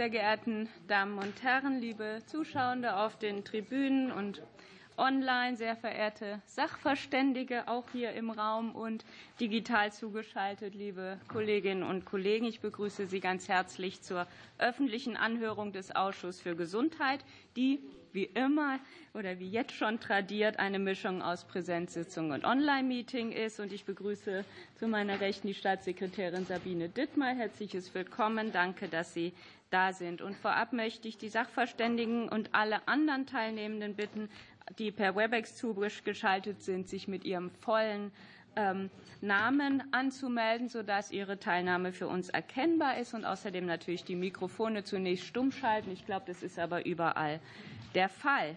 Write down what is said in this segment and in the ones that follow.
sehr geehrten Damen und Herren, liebe Zuschauende auf den Tribünen und online, sehr verehrte Sachverständige, auch hier im Raum und digital zugeschaltet, liebe Kolleginnen und Kollegen. Ich begrüße Sie ganz herzlich zur öffentlichen Anhörung des Ausschusses für Gesundheit, die wie immer oder wie jetzt schon tradiert eine Mischung aus Präsenzsitzung und Online-Meeting ist. Und ich begrüße zu meiner Rechten die Staatssekretärin Sabine Dittmar. Herzliches Willkommen. Danke, dass Sie da sind. Und vorab möchte ich die Sachverständigen und alle anderen Teilnehmenden bitten, die per Webex zugeschaltet sind, sich mit ihrem vollen ähm, Namen anzumelden, sodass Ihre Teilnahme für uns erkennbar ist und außerdem natürlich die Mikrofone zunächst stumm schalten. Ich glaube, das ist aber überall der Fall.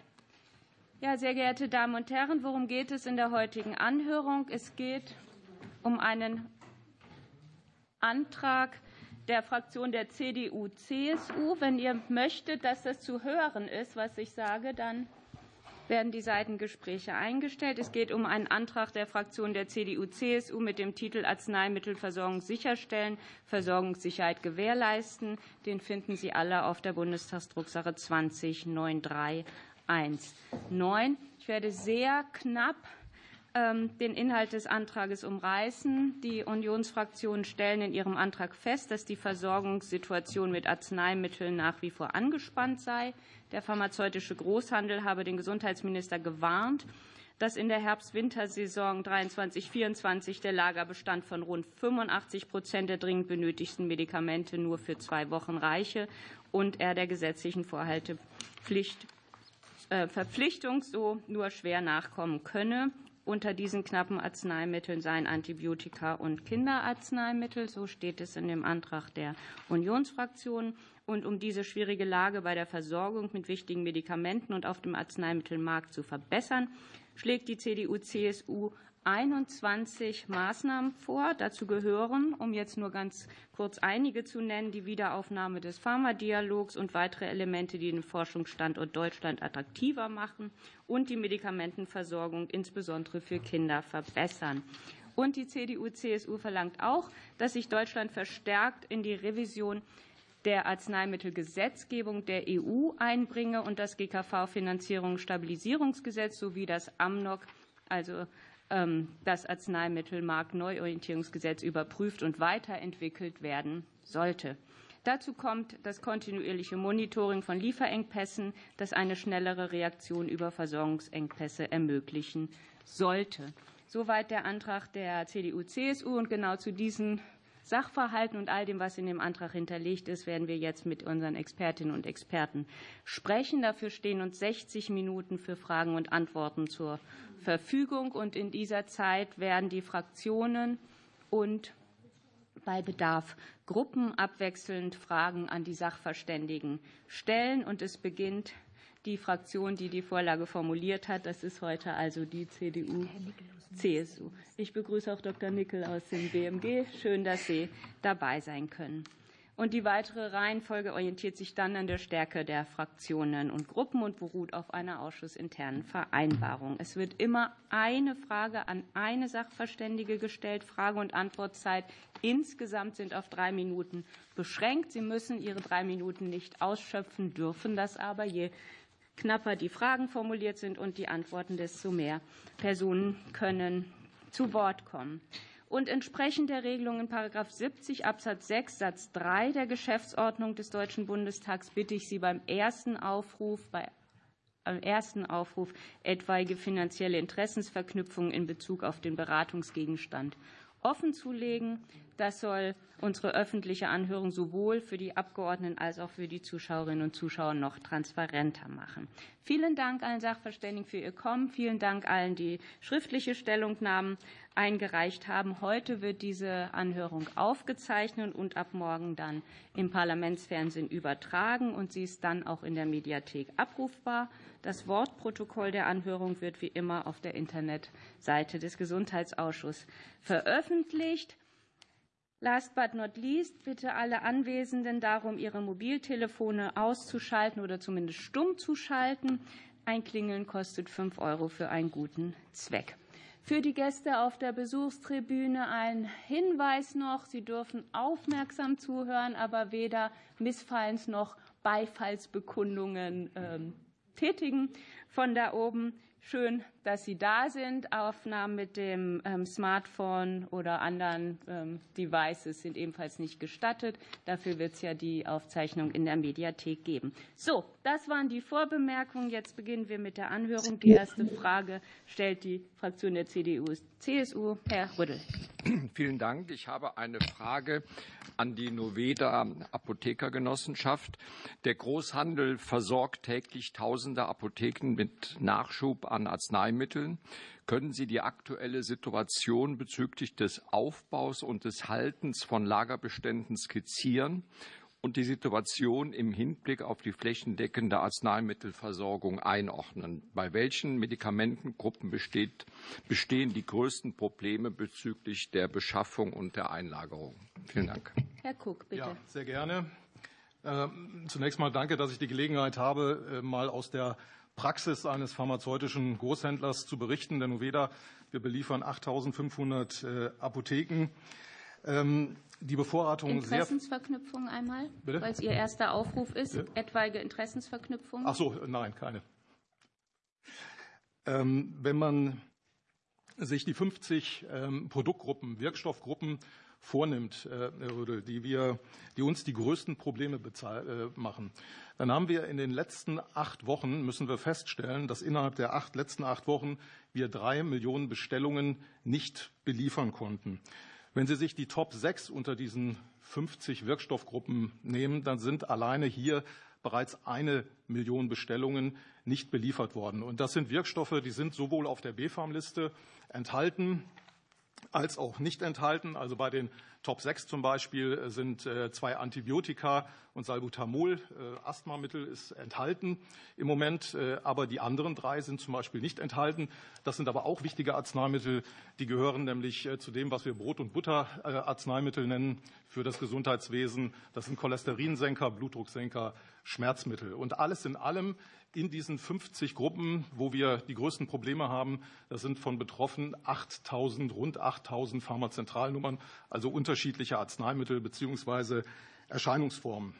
Ja, sehr geehrte Damen und Herren, worum geht es in der heutigen Anhörung? Es geht um einen Antrag der Fraktion der CDU-CSU. Wenn ihr möchtet, dass das zu hören ist, was ich sage, dann werden die Seitengespräche eingestellt. Es geht um einen Antrag der Fraktion der CDU-CSU mit dem Titel Arzneimittelversorgung sicherstellen, Versorgungssicherheit gewährleisten. Den finden Sie alle auf der Bundestagsdrucksache 2093119. Ich werde sehr knapp den Inhalt des Antrags umreißen. Die Unionsfraktionen stellen in ihrem Antrag fest, dass die Versorgungssituation mit Arzneimitteln nach wie vor angespannt sei. Der pharmazeutische Großhandel habe den Gesundheitsminister gewarnt, dass in der Herbst-Wintersaison 23/24 der Lagerbestand von rund 85 Prozent der dringend benötigten Medikamente nur für zwei Wochen reiche und er der gesetzlichen Vorhaltepflicht äh, Verpflichtung so nur schwer nachkommen könne. Unter diesen knappen Arzneimitteln seien Antibiotika und Kinderarzneimittel. So steht es in dem Antrag der Unionsfraktion. Und um diese schwierige Lage bei der Versorgung mit wichtigen Medikamenten und auf dem Arzneimittelmarkt zu verbessern, schlägt die CDU-CSU 21 Maßnahmen vor. Dazu gehören, um jetzt nur ganz kurz einige zu nennen, die Wiederaufnahme des Pharmadialogs und weitere Elemente, die den Forschungsstandort Deutschland attraktiver machen und die Medikamentenversorgung insbesondere für Kinder verbessern. Und die CDU-CSU verlangt auch, dass sich Deutschland verstärkt in die Revision der Arzneimittelgesetzgebung der EU einbringe und das GKV-Finanzierungsstabilisierungsgesetz sowie das AMNOG, also das Arzneimittelmarktneuorientierungsgesetz überprüft und weiterentwickelt werden sollte. Dazu kommt das kontinuierliche Monitoring von Lieferengpässen, das eine schnellere Reaktion über Versorgungsengpässe ermöglichen sollte. Soweit der Antrag der CDU-CSU. Und genau zu diesen Sachverhalten und all dem, was in dem Antrag hinterlegt ist, werden wir jetzt mit unseren Expertinnen und Experten sprechen. Dafür stehen uns 60 Minuten für Fragen und Antworten zur Verfügung. Und in dieser Zeit werden die Fraktionen und bei Bedarf Gruppen abwechselnd Fragen an die Sachverständigen stellen. Und es beginnt die Fraktion, die die Vorlage formuliert hat. Das ist heute also die CDU, CSU. Ich begrüße auch Dr. Nickel aus dem BMG. Schön, dass Sie dabei sein können. Und die weitere Reihenfolge orientiert sich dann an der Stärke der Fraktionen und Gruppen und beruht auf einer ausschussinternen Vereinbarung. Es wird immer eine Frage an eine Sachverständige gestellt. Frage- und Antwortzeit insgesamt sind auf drei Minuten beschränkt. Sie müssen Ihre drei Minuten nicht ausschöpfen, dürfen das aber. Je knapper die Fragen formuliert sind und die Antworten, desto mehr Personen können zu Wort kommen. Und entsprechend der Regelung in § 70 Absatz 6 Satz 3 der Geschäftsordnung des Deutschen Bundestags bitte ich Sie beim ersten Aufruf, bei am ersten Aufruf etwaige finanzielle Interessensverknüpfungen in Bezug auf den Beratungsgegenstand offenzulegen. Das soll unsere öffentliche Anhörung sowohl für die Abgeordneten als auch für die Zuschauerinnen und Zuschauer noch transparenter machen. Vielen Dank allen Sachverständigen für Ihr Kommen. Vielen Dank allen, die schriftliche Stellungnahmen eingereicht haben. Heute wird diese Anhörung aufgezeichnet und ab morgen dann im Parlamentsfernsehen übertragen und sie ist dann auch in der Mediathek abrufbar. Das Wortprotokoll der Anhörung wird wie immer auf der Internetseite des Gesundheitsausschusses veröffentlicht. Last but not least bitte alle Anwesenden darum, ihre Mobiltelefone auszuschalten oder zumindest stumm zu schalten. Ein Klingeln kostet fünf Euro für einen guten Zweck. Für die Gäste auf der Besuchstribüne ein Hinweis noch. Sie dürfen aufmerksam zuhören, aber weder Missfallens noch Beifallsbekundungen ähm, tätigen von da oben. Schön, dass Sie da sind. Aufnahmen mit dem ähm, Smartphone oder anderen ähm, Devices sind ebenfalls nicht gestattet. Dafür wird es ja die Aufzeichnung in der Mediathek geben. So, das waren die Vorbemerkungen. Jetzt beginnen wir mit der Anhörung. Die erste Frage stellt die Fraktion der CDU-CSU. Herr Rüddel. Vielen Dank. Ich habe eine Frage an die Noveda Apothekergenossenschaft. Der Großhandel versorgt täglich tausende Apotheken mit Nachschub an Arzneimitteln. Können Sie die aktuelle Situation bezüglich des Aufbaus und des Haltens von Lagerbeständen skizzieren und die Situation im Hinblick auf die flächendeckende Arzneimittelversorgung einordnen. Bei welchen Medikamentengruppen besteht, bestehen die größten Probleme bezüglich der Beschaffung und der Einlagerung? Vielen Dank. Herr Cook, bitte. Ja, sehr gerne. Ähm, zunächst mal danke, dass ich die Gelegenheit habe, äh, mal aus der Praxis eines pharmazeutischen Großhändlers zu berichten. Der Noveda, wir beliefern 8.500 äh, Apotheken. Ähm, die Bevorratung Interessensverknüpfung einmal, weil es Ihr erster Aufruf ist. Bitte? Etwaige Interessensverknüpfung? Ach so, nein, keine. Ähm, wenn man sich die 50 ähm, Produktgruppen, Wirkstoffgruppen vornimmt, äh, Herr Rödel, die, wir, die uns die größten Probleme äh, machen, dann haben wir in den letzten acht Wochen, müssen wir feststellen, dass innerhalb der acht, letzten acht Wochen wir drei Millionen Bestellungen nicht beliefern konnten. Wenn Sie sich die Top 6 unter diesen 50 Wirkstoffgruppen nehmen, dann sind alleine hier bereits eine Million Bestellungen nicht beliefert worden. Und das sind Wirkstoffe, die sind sowohl auf der BfArM-Liste enthalten als auch nicht enthalten. Also bei den Top 6 zum Beispiel äh, sind äh, zwei Antibiotika und Salbutamol, äh, Asthmamittel ist enthalten im Moment, aber die anderen drei sind zum Beispiel nicht enthalten. Das sind aber auch wichtige Arzneimittel, die gehören nämlich zu dem, was wir Brot- und Butterarzneimittel nennen für das Gesundheitswesen. Das sind Cholesterinsenker, Blutdrucksenker, Schmerzmittel. Und alles in allem in diesen 50 Gruppen, wo wir die größten Probleme haben, da sind von betroffen 8000, rund 8000 Pharmazentralnummern, also unterschiedliche Arzneimittel bzw. Erscheinungsformen.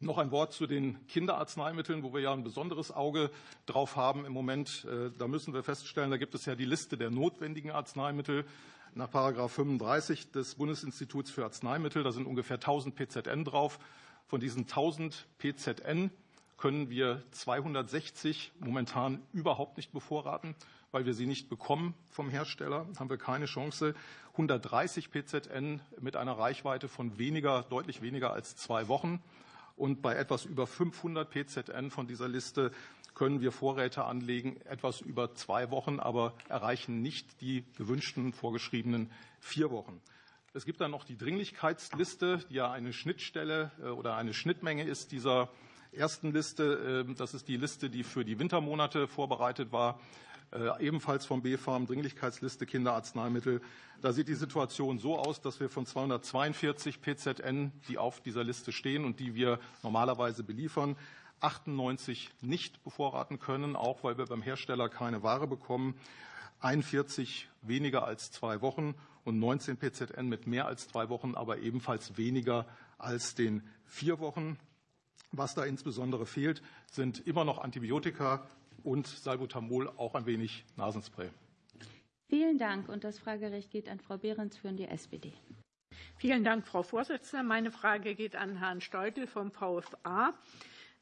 Noch ein Wort zu den Kinderarzneimitteln, wo wir ja ein besonderes Auge drauf haben im Moment. Äh, da müssen wir feststellen, da gibt es ja die Liste der notwendigen Arzneimittel nach Paragraph 35 des Bundesinstituts für Arzneimittel. Da sind ungefähr 1000 PZN drauf. Von diesen 1000 PZN können wir 260 momentan überhaupt nicht bevorraten, weil wir sie nicht bekommen vom Hersteller, haben wir keine Chance. 130 PZN mit einer Reichweite von weniger, deutlich weniger als zwei Wochen. Und bei etwas über 500 PZN von dieser Liste können wir Vorräte anlegen, etwas über zwei Wochen, aber erreichen nicht die gewünschten vorgeschriebenen vier Wochen. Es gibt dann noch die Dringlichkeitsliste, die ja eine Schnittstelle äh, oder eine Schnittmenge ist dieser ersten Liste. Ähm, das ist die Liste, die für die Wintermonate vorbereitet war. Äh, ebenfalls vom BfArM, Dringlichkeitsliste Kinderarzneimittel. Da sieht die Situation so aus, dass wir von 242 PZN, die auf dieser Liste stehen und die wir normalerweise beliefern, 98 nicht bevorraten können, auch weil wir beim Hersteller keine Ware bekommen. 41 weniger als zwei Wochen und 19 PZN mit mehr als zwei Wochen, aber ebenfalls weniger als den vier Wochen. Was da insbesondere fehlt, sind immer noch Antibiotika und Salbutamol, auch ein wenig Nasenspray. Vielen Dank. Und das Fragerecht geht an Frau Behrens für die SPD. Vielen Dank, Frau Vorsitzende. Meine Frage geht an Herrn Steutel vom VFA.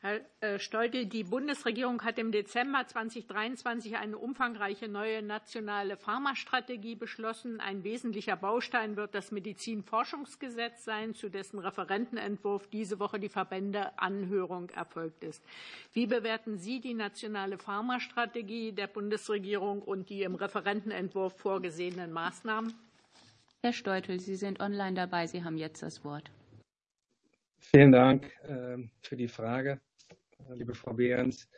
Herr äh, Steutel, die Bundesregierung hat im Dezember 2023 eine umfangreiche neue nationale Pharmastrategie beschlossen. Ein wesentlicher Baustein wird das Medizinforschungsgesetz sein, zu dessen Referentenentwurf diese Woche die Verbändeanhörung erfolgt ist. Wie bewerten Sie die nationale Pharmastrategie der Bundesregierung und die im Referentenentwurf vorgesehenen Maßnahmen? Herr Steutel, Sie sind online dabei. Sie haben jetzt das Wort. Vielen Dank ähm, für die Frage, liebe Frau Behrens.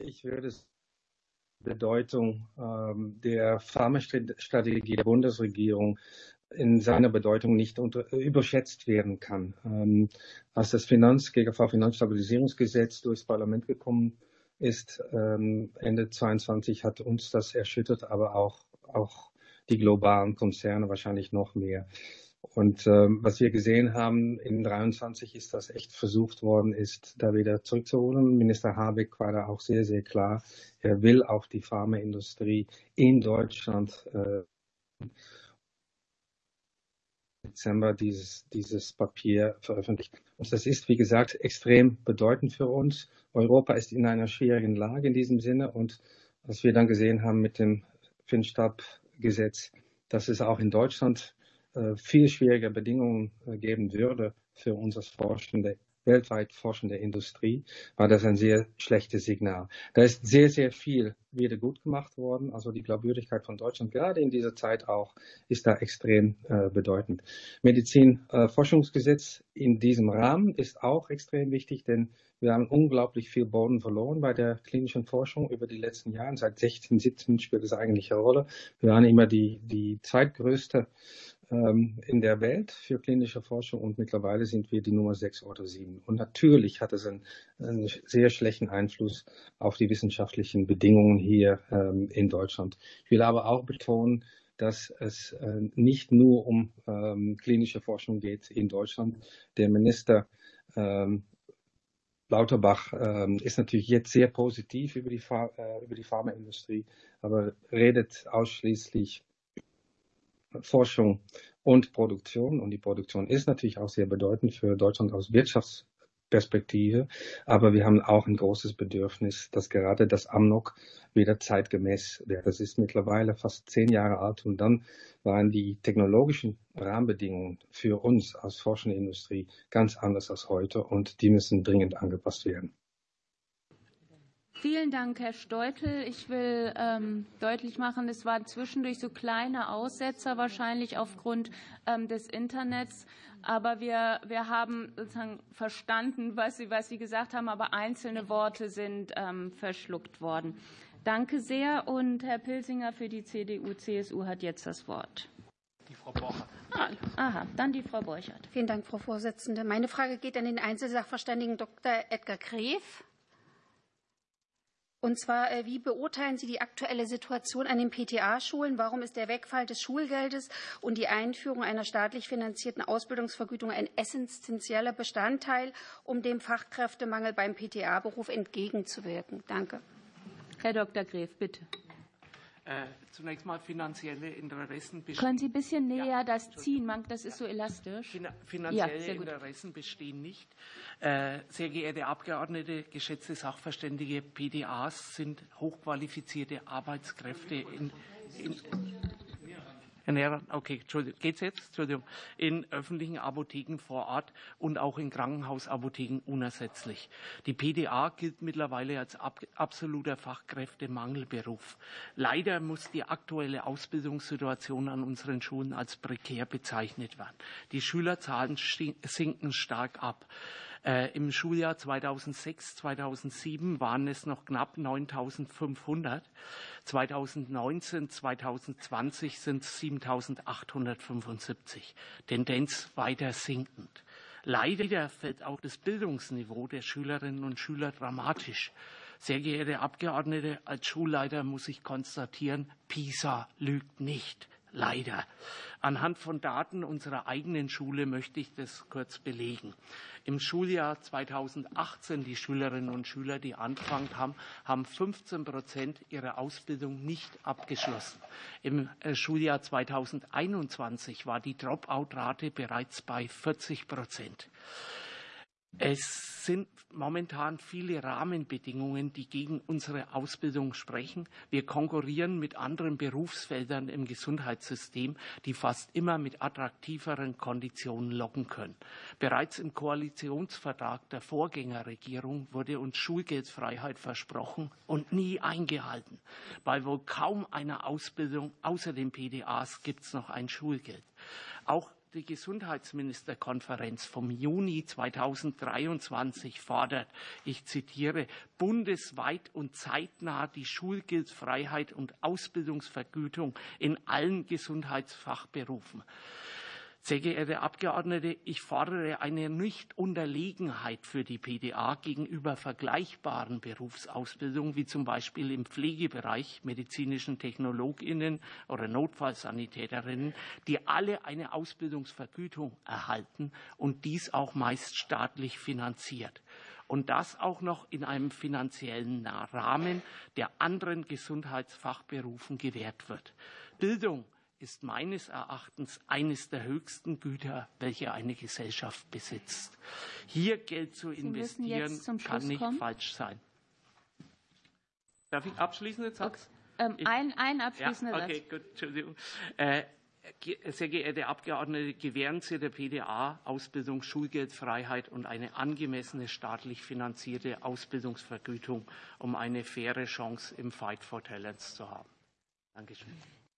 Ich würde die Bedeutung ähm, der Pharmastrategie der Bundesregierung in seiner Bedeutung nicht unter, überschätzt werden kann. Ähm, als das Finanz GGV Finanzstabilisierungsgesetz durchs Parlament gekommen ist ähm, Ende 22 hat uns das erschüttert, aber auch, auch die globalen Konzerne wahrscheinlich noch mehr. Und ähm, was wir gesehen haben in 23 ist, dass echt versucht worden ist, da wieder zurückzuholen. Minister Habeck war da auch sehr, sehr klar. Er will auch die Pharmaindustrie in Deutschland äh, Dezember dieses, dieses Papier veröffentlicht. Und das ist, wie gesagt, extrem bedeutend für uns. Europa ist in einer schwierigen Lage in diesem Sinne. Und was wir dann gesehen haben mit dem Finstab-Gesetz, dass es auch in Deutschland viel schwierige Bedingungen äh, geben würde für unser forschende weltweit forschende Industrie, war das ein sehr schlechtes Signal. Da ist sehr, sehr viel wieder gut gemacht worden. Also die Glaubwürdigkeit von Deutschland, gerade in dieser Zeit auch, ist da extrem äh, bedeutend. Medizinforschungsgesetz äh, in diesem Rahmen ist auch extrem wichtig, denn wir haben unglaublich viel Boden verloren bei der klinischen Forschung über die letzten Jahre. Seit 16, 17 spielt es eigentlich eine Rolle. Wir waren immer die, die zweitgrößte in der Welt für klinische Forschung und mittlerweile sind wir die Nummer sechs oder sieben. Und natürlich hat es einen, einen sehr schlechten Einfluss auf die wissenschaftlichen Bedingungen hier ähm, in Deutschland. Ich will aber auch betonen, dass es äh, nicht nur um ähm, klinische Forschung geht in Deutschland. Der Minister ähm, Lauterbach ähm, ist natürlich jetzt sehr positiv über die, äh, über die Pharmaindustrie, aber redet ausschließlich Forschung und Produktion. Und die Produktion ist natürlich auch sehr bedeutend für Deutschland aus Wirtschaftsperspektive. Aber wir haben auch ein großes Bedürfnis, dass gerade das Amnok wieder zeitgemäß wird. Das ist mittlerweile fast zehn Jahre alt und dann waren die technologischen Rahmenbedingungen für uns als forschende Industrie ganz anders als heute und die müssen dringend angepasst werden. Vielen Dank, Herr Steutel. Ich will ähm, deutlich machen, es waren zwischendurch so kleine Aussetzer, wahrscheinlich aufgrund ähm, des Internets. Aber wir, wir haben sozusagen verstanden, was Sie, was Sie gesagt haben, aber einzelne Worte sind ähm, verschluckt worden. Danke sehr. Und Herr Pilsinger für die CDU-CSU hat jetzt das Wort. Die Frau Borchert. Ah, aha, dann die Frau Borchert. Vielen Dank, Frau Vorsitzende. Meine Frage geht an den Einzelsachverständigen Dr. Edgar Gref. Und zwar, äh, wie beurteilen Sie die aktuelle Situation an den PTA-Schulen? Warum ist der Wegfall des Schulgeldes und die Einführung einer staatlich finanzierten Ausbildungsvergütung ein essentieller Bestandteil, um dem Fachkräftemangel beim PTA-Beruf entgegenzuwirken? Danke. Herr Dr. Gref, bitte. Äh, zunächst mal finanzielle Interessen bestehen. Können Sie ein bisschen näher ja, das ziehen? Das ist so elastisch. Finanzielle ja, Interessen bestehen nicht. Äh, sehr geehrte Abgeordnete, geschätzte Sachverständige, PDAs sind hochqualifizierte Arbeitskräfte in, in Okay, Entschuldigung, geht's jetzt? Entschuldigung, in öffentlichen Apotheken vor Ort und auch in Krankenhausapotheken unersetzlich. Die PDA gilt mittlerweile als ab, absoluter Fachkräftemangelberuf. Leider muss die aktuelle Ausbildungssituation an unseren Schulen als prekär bezeichnet werden. Die Schülerzahlen sinken stark ab. Äh, Im Schuljahr 2006, 2007 waren es noch knapp 9.500. 2019, 2020 sind es 7.875. Tendenz weiter sinkend. Leider fällt auch das Bildungsniveau der Schülerinnen und Schüler dramatisch. Sehr geehrte Abgeordnete, als Schulleiter muss ich konstatieren, PISA lügt nicht leider. Anhand von Daten unserer eigenen Schule möchte ich das kurz belegen. Im Schuljahr 2018 die Schülerinnen und Schüler, die angefangen haben, haben 15 Prozent ihrer Ausbildung nicht abgeschlossen. Im äh, Schuljahr 2021 war die Dropout-Rate bereits bei 40 Prozent. Es sind momentan viele Rahmenbedingungen, die gegen unsere Ausbildung sprechen. Wir konkurrieren mit anderen Berufsfeldern im Gesundheitssystem, die fast immer mit attraktiveren Konditionen locken können. Bereits im Koalitionsvertrag der Vorgängerregierung wurde uns Schulgeldfreiheit versprochen und nie eingehalten. Bei wohl kaum einer Ausbildung außer den PDAs gibt es noch ein Schulgeld. Auch die Gesundheitsministerkonferenz vom Juni 2023 fordert, ich zitiere, bundesweit und zeitnah die Schulgeldfreiheit und Ausbildungsvergütung in allen Gesundheitsfachberufen. Sehr geehrte Abgeordnete, ich fordere eine Nichtunterlegenheit für die PDA gegenüber vergleichbaren Berufsausbildungen, wie zum Beispiel im Pflegebereich medizinischen Technologinnen oder Notfallsanitäterinnen, die alle eine Ausbildungsvergütung erhalten und dies auch meist staatlich finanziert und das auch noch in einem finanziellen Rahmen, der anderen Gesundheitsfachberufen gewährt wird. Bildung ist meines Erachtens eines der höchsten Güter, welche eine Gesellschaft besitzt. Hier Geld zu investieren, kann nicht kommen. falsch sein. Darf ich abschließende Satz? Okay. Ähm, ein, ein abschließender ja, okay, Gut, Entschuldigung. Äh, sehr geehrte Abgeordnete, gewähren Sie der PDA Ausbildung, Schulgeldfreiheit und eine angemessene staatlich finanzierte Ausbildungsvergütung, um eine faire Chance im Fight for Talents zu haben. Dankeschön.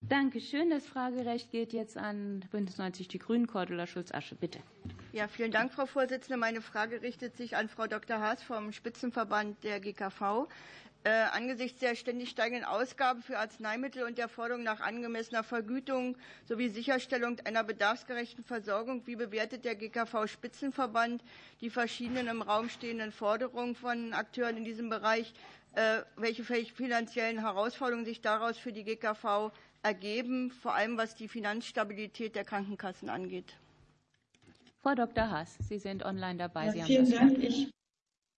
Dankeschön. Das Fragerecht geht jetzt an Bündnis 90 Die Grünen. Cordula Schulz-Asche, bitte. Ja, vielen Dank, Frau Vorsitzende. Meine Frage richtet sich an Frau Dr. Haas vom Spitzenverband der GKV. Äh, angesichts der ständig steigenden Ausgaben für Arzneimittel und der Forderung nach angemessener Vergütung sowie Sicherstellung einer bedarfsgerechten Versorgung, wie bewertet der GKV-Spitzenverband die verschiedenen im Raum stehenden Forderungen von Akteuren in diesem Bereich? Äh, welche finanziellen Herausforderungen sich daraus für die GKV ergeben, vor allem was die Finanzstabilität der Krankenkassen angeht. Frau Dr. Haas, Sie sind online dabei. Ja, vielen Dank. Ich,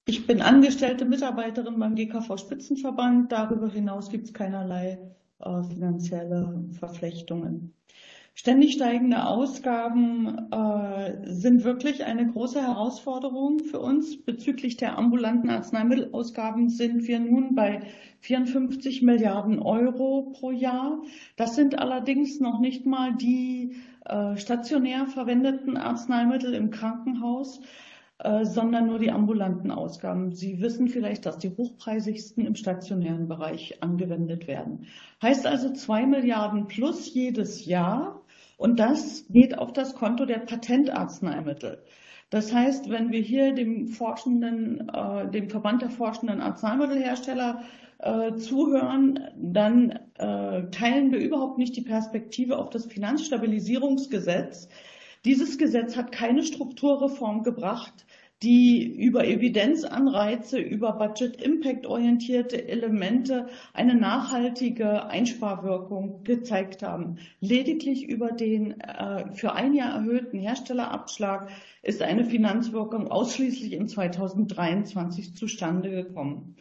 ich, bin angestellte Mitarbeiterin beim GKV Spitzenverband. Darüber hinaus gibt es keinerlei äh, finanzielle Verflechtungen. Ständig steigende Ausgaben äh, sind wirklich eine große Herausforderung für uns. Bezüglich der ambulanten Arzneimittelausgaben sind wir nun bei 54 Milliarden Euro pro Jahr. Das sind allerdings noch nicht mal die äh, stationär verwendeten Arzneimittel im Krankenhaus äh, sondern nur die ambulanten Ausgaben. Sie wissen vielleicht, dass die hochpreisigsten im stationären Bereich angewendet werden. Heißt also zwei Milliarden plus jedes Jahr und das geht auf das Konto der Patentarzneimittel. Das heißt, wenn wir hier dem forschenden, äh, dem Verband der forschenden Arzneimittelhersteller äh, zuhören, dann äh, teilen wir überhaupt nicht die Perspektive auf das Finanzstabilisierungsgesetz. Dieses Gesetz hat keine Strukturreform gebracht die über Evidenzanreize, über Budget-Impact-orientierte Elemente eine nachhaltige Einsparwirkung gezeigt haben. Lediglich über den äh, für ein Jahr erhöhten Herstellerabschlag ist eine Finanzwirkung ausschließlich in 2023 zustande gekommen.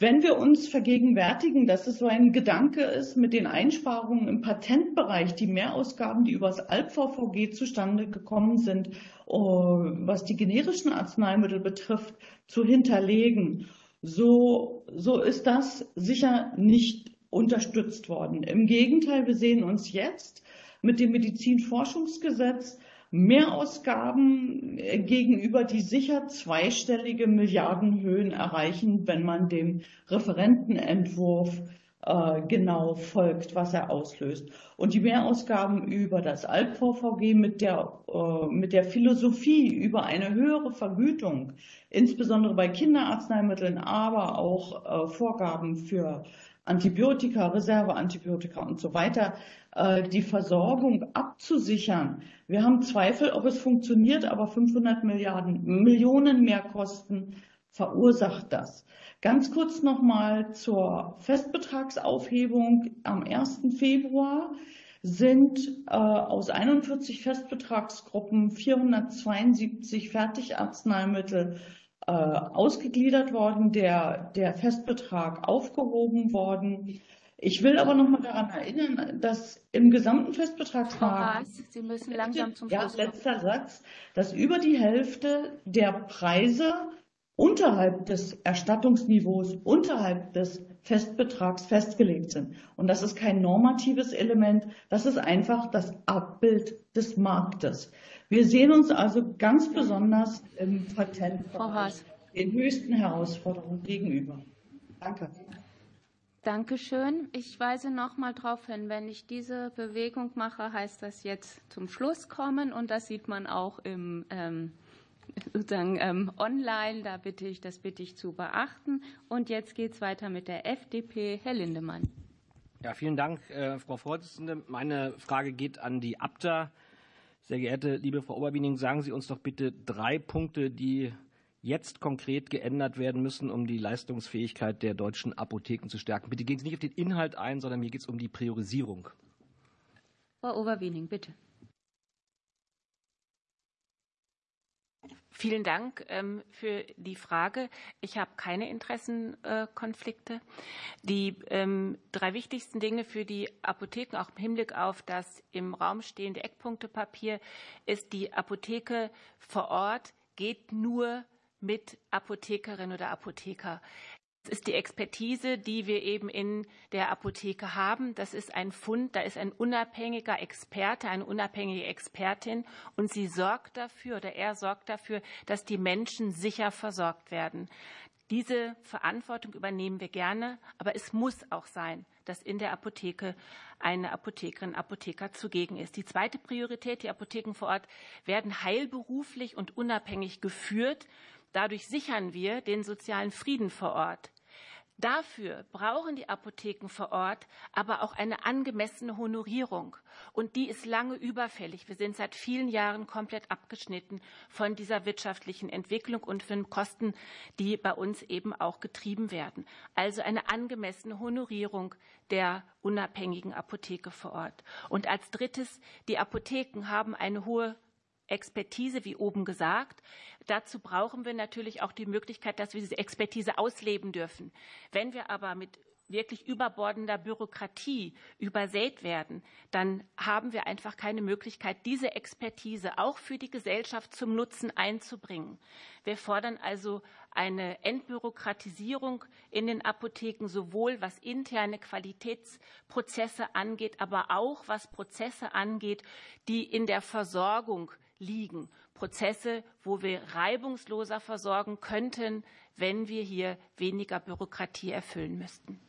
Wenn wir uns vergegenwärtigen, dass es so ein Gedanke ist, mit den Einsparungen im Patentbereich die Mehrausgaben, die übers ALP-VVG zustande gekommen sind, oh, was die generischen Arzneimittel betrifft, zu hinterlegen, so, so ist das sicher nicht unterstützt worden. Im Gegenteil, wir sehen uns jetzt mit dem Medizinforschungsgesetz Mehrausgaben äh, gegenüber, die sicher zweistellige Milliardenhöhen erreichen, wenn man dem Referentenentwurf äh, genau folgt, was er auslöst. Und die Mehrausgaben über das ALP-VVG mit der, äh, mit der Philosophie über eine höhere Vergütung, insbesondere bei Kinderarzneimitteln, aber auch Vorgaben für Antibiotika, Reserveantibiotika und so weiter, äh, die Versorgung abzusichern. Wir haben Zweifel, ob es funktioniert, aber 500 Milliarden, Millionen Mehrkosten verursacht das. Ganz kurz nochmal zur Festbetragsaufhebung. Am 1. Februar sind äh, aus 41 Festbetragsgruppen 472 Fertigarzneimittel äh, ausgegliedert worden, der, der Festbetrag aufgehoben worden. Ich will aber noch mal daran erinnern, dass im gesamten Festbetragsrahmen, Sie müssen langsam zum Schluss ja, letzter Satz, dass über die Hälfte der Preise unterhalb des Erstattungsniveaus, unterhalb des Festbetrags festgelegt sind. Und das ist kein normatives Element, das ist einfach das Abbild des Marktes. Wir sehen uns also ganz besonders im Patentbereich den höchsten Herausforderungen gegenüber. Danke. Dankeschön. Ich weise noch mal darauf hin, wenn ich diese Bewegung mache, heißt das jetzt zum Schluss kommen. Und das sieht man auch im ähm, sozusagen ähm, online. Da bitte ich, das bitte ich zu beachten. Und jetzt geht es weiter mit der FDP. Herr Lindemann. Ja, vielen Dank, äh, Frau Vorsitzende. Meine Frage geht an die Abda. Sehr geehrte liebe Frau Oberwiening, sagen Sie uns doch bitte drei Punkte, die jetzt konkret geändert werden müssen, um die Leistungsfähigkeit der deutschen Apotheken zu stärken. Bitte gehen Sie nicht auf den Inhalt ein, sondern mir geht es um die Priorisierung. Frau Overwiening, bitte. Vielen Dank ähm, für die Frage. Ich habe keine Interessenkonflikte. Die ähm, drei wichtigsten Dinge für die Apotheken, auch im Hinblick auf das im Raum stehende Eckpunktepapier, ist, die Apotheke vor Ort geht nur mit Apothekerin oder Apotheker. Das ist die Expertise, die wir eben in der Apotheke haben. Das ist ein Fund, da ist ein unabhängiger Experte, eine unabhängige Expertin und sie sorgt dafür oder er sorgt dafür, dass die Menschen sicher versorgt werden. Diese Verantwortung übernehmen wir gerne, aber es muss auch sein, dass in der Apotheke eine Apothekerin, Apotheker zugegen ist. Die zweite Priorität, die Apotheken vor Ort werden heilberuflich und unabhängig geführt. Dadurch sichern wir den sozialen Frieden vor Ort. Dafür brauchen die Apotheken vor Ort aber auch eine angemessene Honorierung. Und die ist lange überfällig. Wir sind seit vielen Jahren komplett abgeschnitten von dieser wirtschaftlichen Entwicklung und von Kosten, die bei uns eben auch getrieben werden. Also eine angemessene Honorierung der unabhängigen Apotheke vor Ort. Und als drittes, die Apotheken haben eine hohe Expertise, wie oben gesagt. Dazu brauchen wir natürlich auch die Möglichkeit, dass wir diese Expertise ausleben dürfen. Wenn wir aber mit wirklich überbordender Bürokratie übersät werden, dann haben wir einfach keine Möglichkeit, diese Expertise auch für die Gesellschaft zum Nutzen einzubringen. Wir fordern also eine Entbürokratisierung in den Apotheken, sowohl was interne Qualitätsprozesse angeht, aber auch was Prozesse angeht, die in der Versorgung liegen. Prozesse, wo wir reibungsloser versorgen könnten, wenn wir hier weniger Bürokratie erfüllen müssten.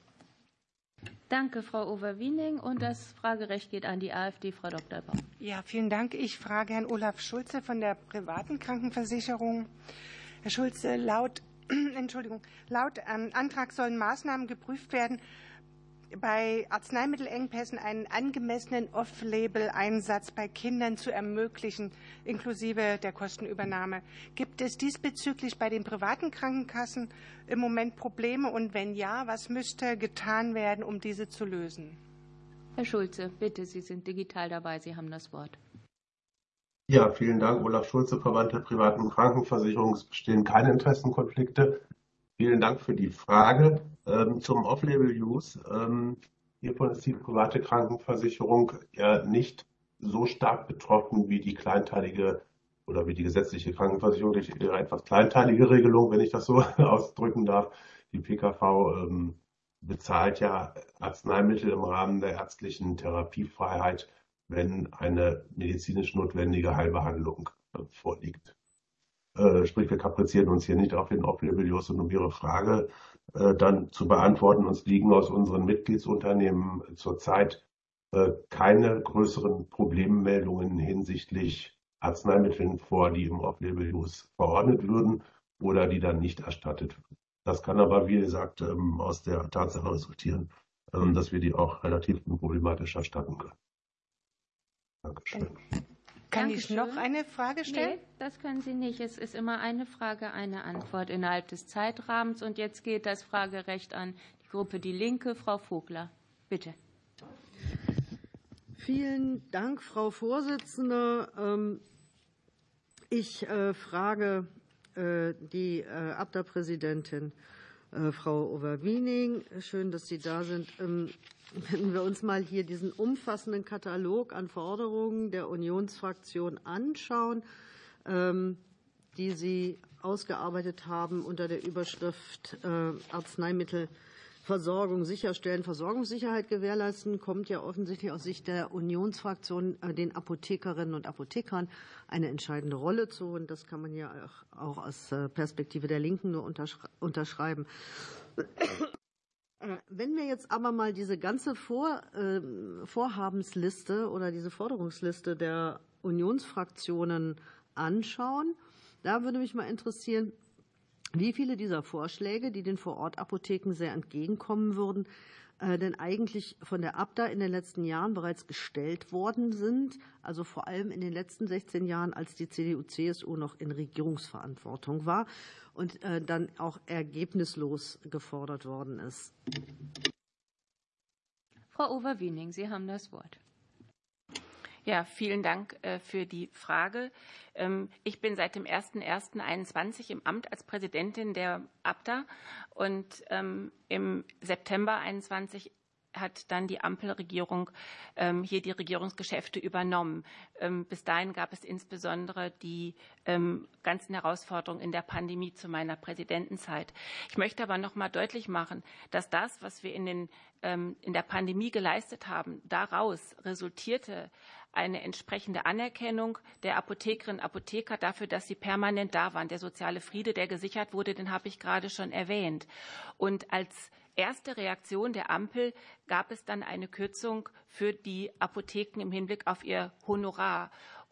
Danke, Frau Overwiening. Und das Fragerecht geht an die AfD, Frau Dr. Baum. Ja, vielen Dank. Ich frage Herrn Olaf Schulze von der privaten Krankenversicherung. Herr Schulze, laut, Entschuldigung, laut ähm, Antrag sollen Maßnahmen geprüft werden, bei Arzneimittelengpässen einen angemessenen Off-Label-Einsatz bei Kindern zu ermöglichen, inklusive der Kostenübernahme. Gibt es diesbezüglich bei den privaten Krankenkassen im Moment Probleme? Und wenn ja, was müsste getan werden, um diese zu lösen? Herr Schulze, bitte, Sie sind digital dabei. Sie haben das Wort. Ja, vielen Dank. Olaf Schulze, Verband der privaten Krankenversicherung. Es bestehen keine Interessenkonflikte. Vielen Dank für die Frage. Ähm, zum Off-Label-Use. Ähm, hiervon ist die private Krankenversicherung ja nicht so stark betroffen wie die kleinteilige oder wie die gesetzliche Krankenversicherung durch ihre etwas kleinteilige Regelung, wenn ich das so ausdrücken darf. Die PKV ähm, bezahlt ja Arzneimittel im Rahmen der ärztlichen Therapiefreiheit, wenn eine medizinisch notwendige Heilbehandlung äh, vorliegt. Äh, sprich, wir kaprizieren uns hier nicht auf den Off-Label-Use und um Ihre Frage äh, dann zu beantworten. Uns liegen aus unseren Mitgliedsunternehmen zurzeit äh, keine größeren Problemmeldungen hinsichtlich Arzneimitteln vor, die im Off-Label-Use verordnet würden oder die dann nicht erstattet würden. Das kann aber, wie gesagt, ähm, aus der Tatsache resultieren, ähm, dass wir die auch relativ unproblematisch erstatten können. Dankeschön. Kann Dankeschön. ich noch eine Frage stellen? Nee, das können Sie nicht. Es ist immer eine Frage, eine Antwort innerhalb des Zeitrahmens. Und jetzt geht das Fragerecht an die Gruppe Die Linke. Frau Vogler, bitte. Vielen Dank, Frau Vorsitzende. Ähm, ich äh, frage äh, die äh, Abda-Präsidentin, Frau Overwiening. Schön, dass Sie da sind. Wenn wir uns mal hier diesen umfassenden Katalog an Forderungen der Unionsfraktion anschauen, ähm, die Sie ausgearbeitet haben unter der Überschrift äh, Arzneimittelversorgung sicherstellen, Versorgungssicherheit gewährleisten, kommt ja offensichtlich aus Sicht der Unionsfraktion äh, den Apothekerinnen und Apothekern eine entscheidende Rolle zu. Und das kann man ja auch aus äh, Perspektive der Linken nur unterschreiben. Äh, wenn wir jetzt aber mal diese ganze Vor, äh, Vorhabensliste oder diese Forderungsliste der Unionsfraktionen anschauen, da würde mich mal interessieren, wie viele dieser Vorschläge, die den Vorortapotheken sehr entgegenkommen würden, denn eigentlich von der Abda in den letzten Jahren bereits gestellt worden sind, also vor allem in den letzten 16 Jahren, als die CDU-CSU noch in Regierungsverantwortung war und dann auch ergebnislos gefordert worden ist. Frau Overwiening, Sie haben das Wort. Ja, vielen Dank für die Frage. Ähm, ich bin seit dem 01.01.21 im Amt als Präsidentin der ABDA und ähm, im September 21 hat dann die Ampelregierung ähm, hier die Regierungsgeschäfte übernommen. Ähm, bis dahin gab es insbesondere die ähm, ganzen Herausforderungen in der Pandemie zu meiner Präsidentenzeit. Ich möchte aber noch mal deutlich machen, dass das, was wir in, den, in der Pandemie geleistet haben, daraus resultierte eine entsprechende Anerkennung der Apothekerinnen und Apotheker dafür, dass sie permanent da waren. Der soziale Friede, der gesichert wurde, den habe ich gerade schon erwähnt. Und als erste Reaktion der Ampel gab es dann eine Kürzung für die Apotheken im Hinblick auf ihr Honorar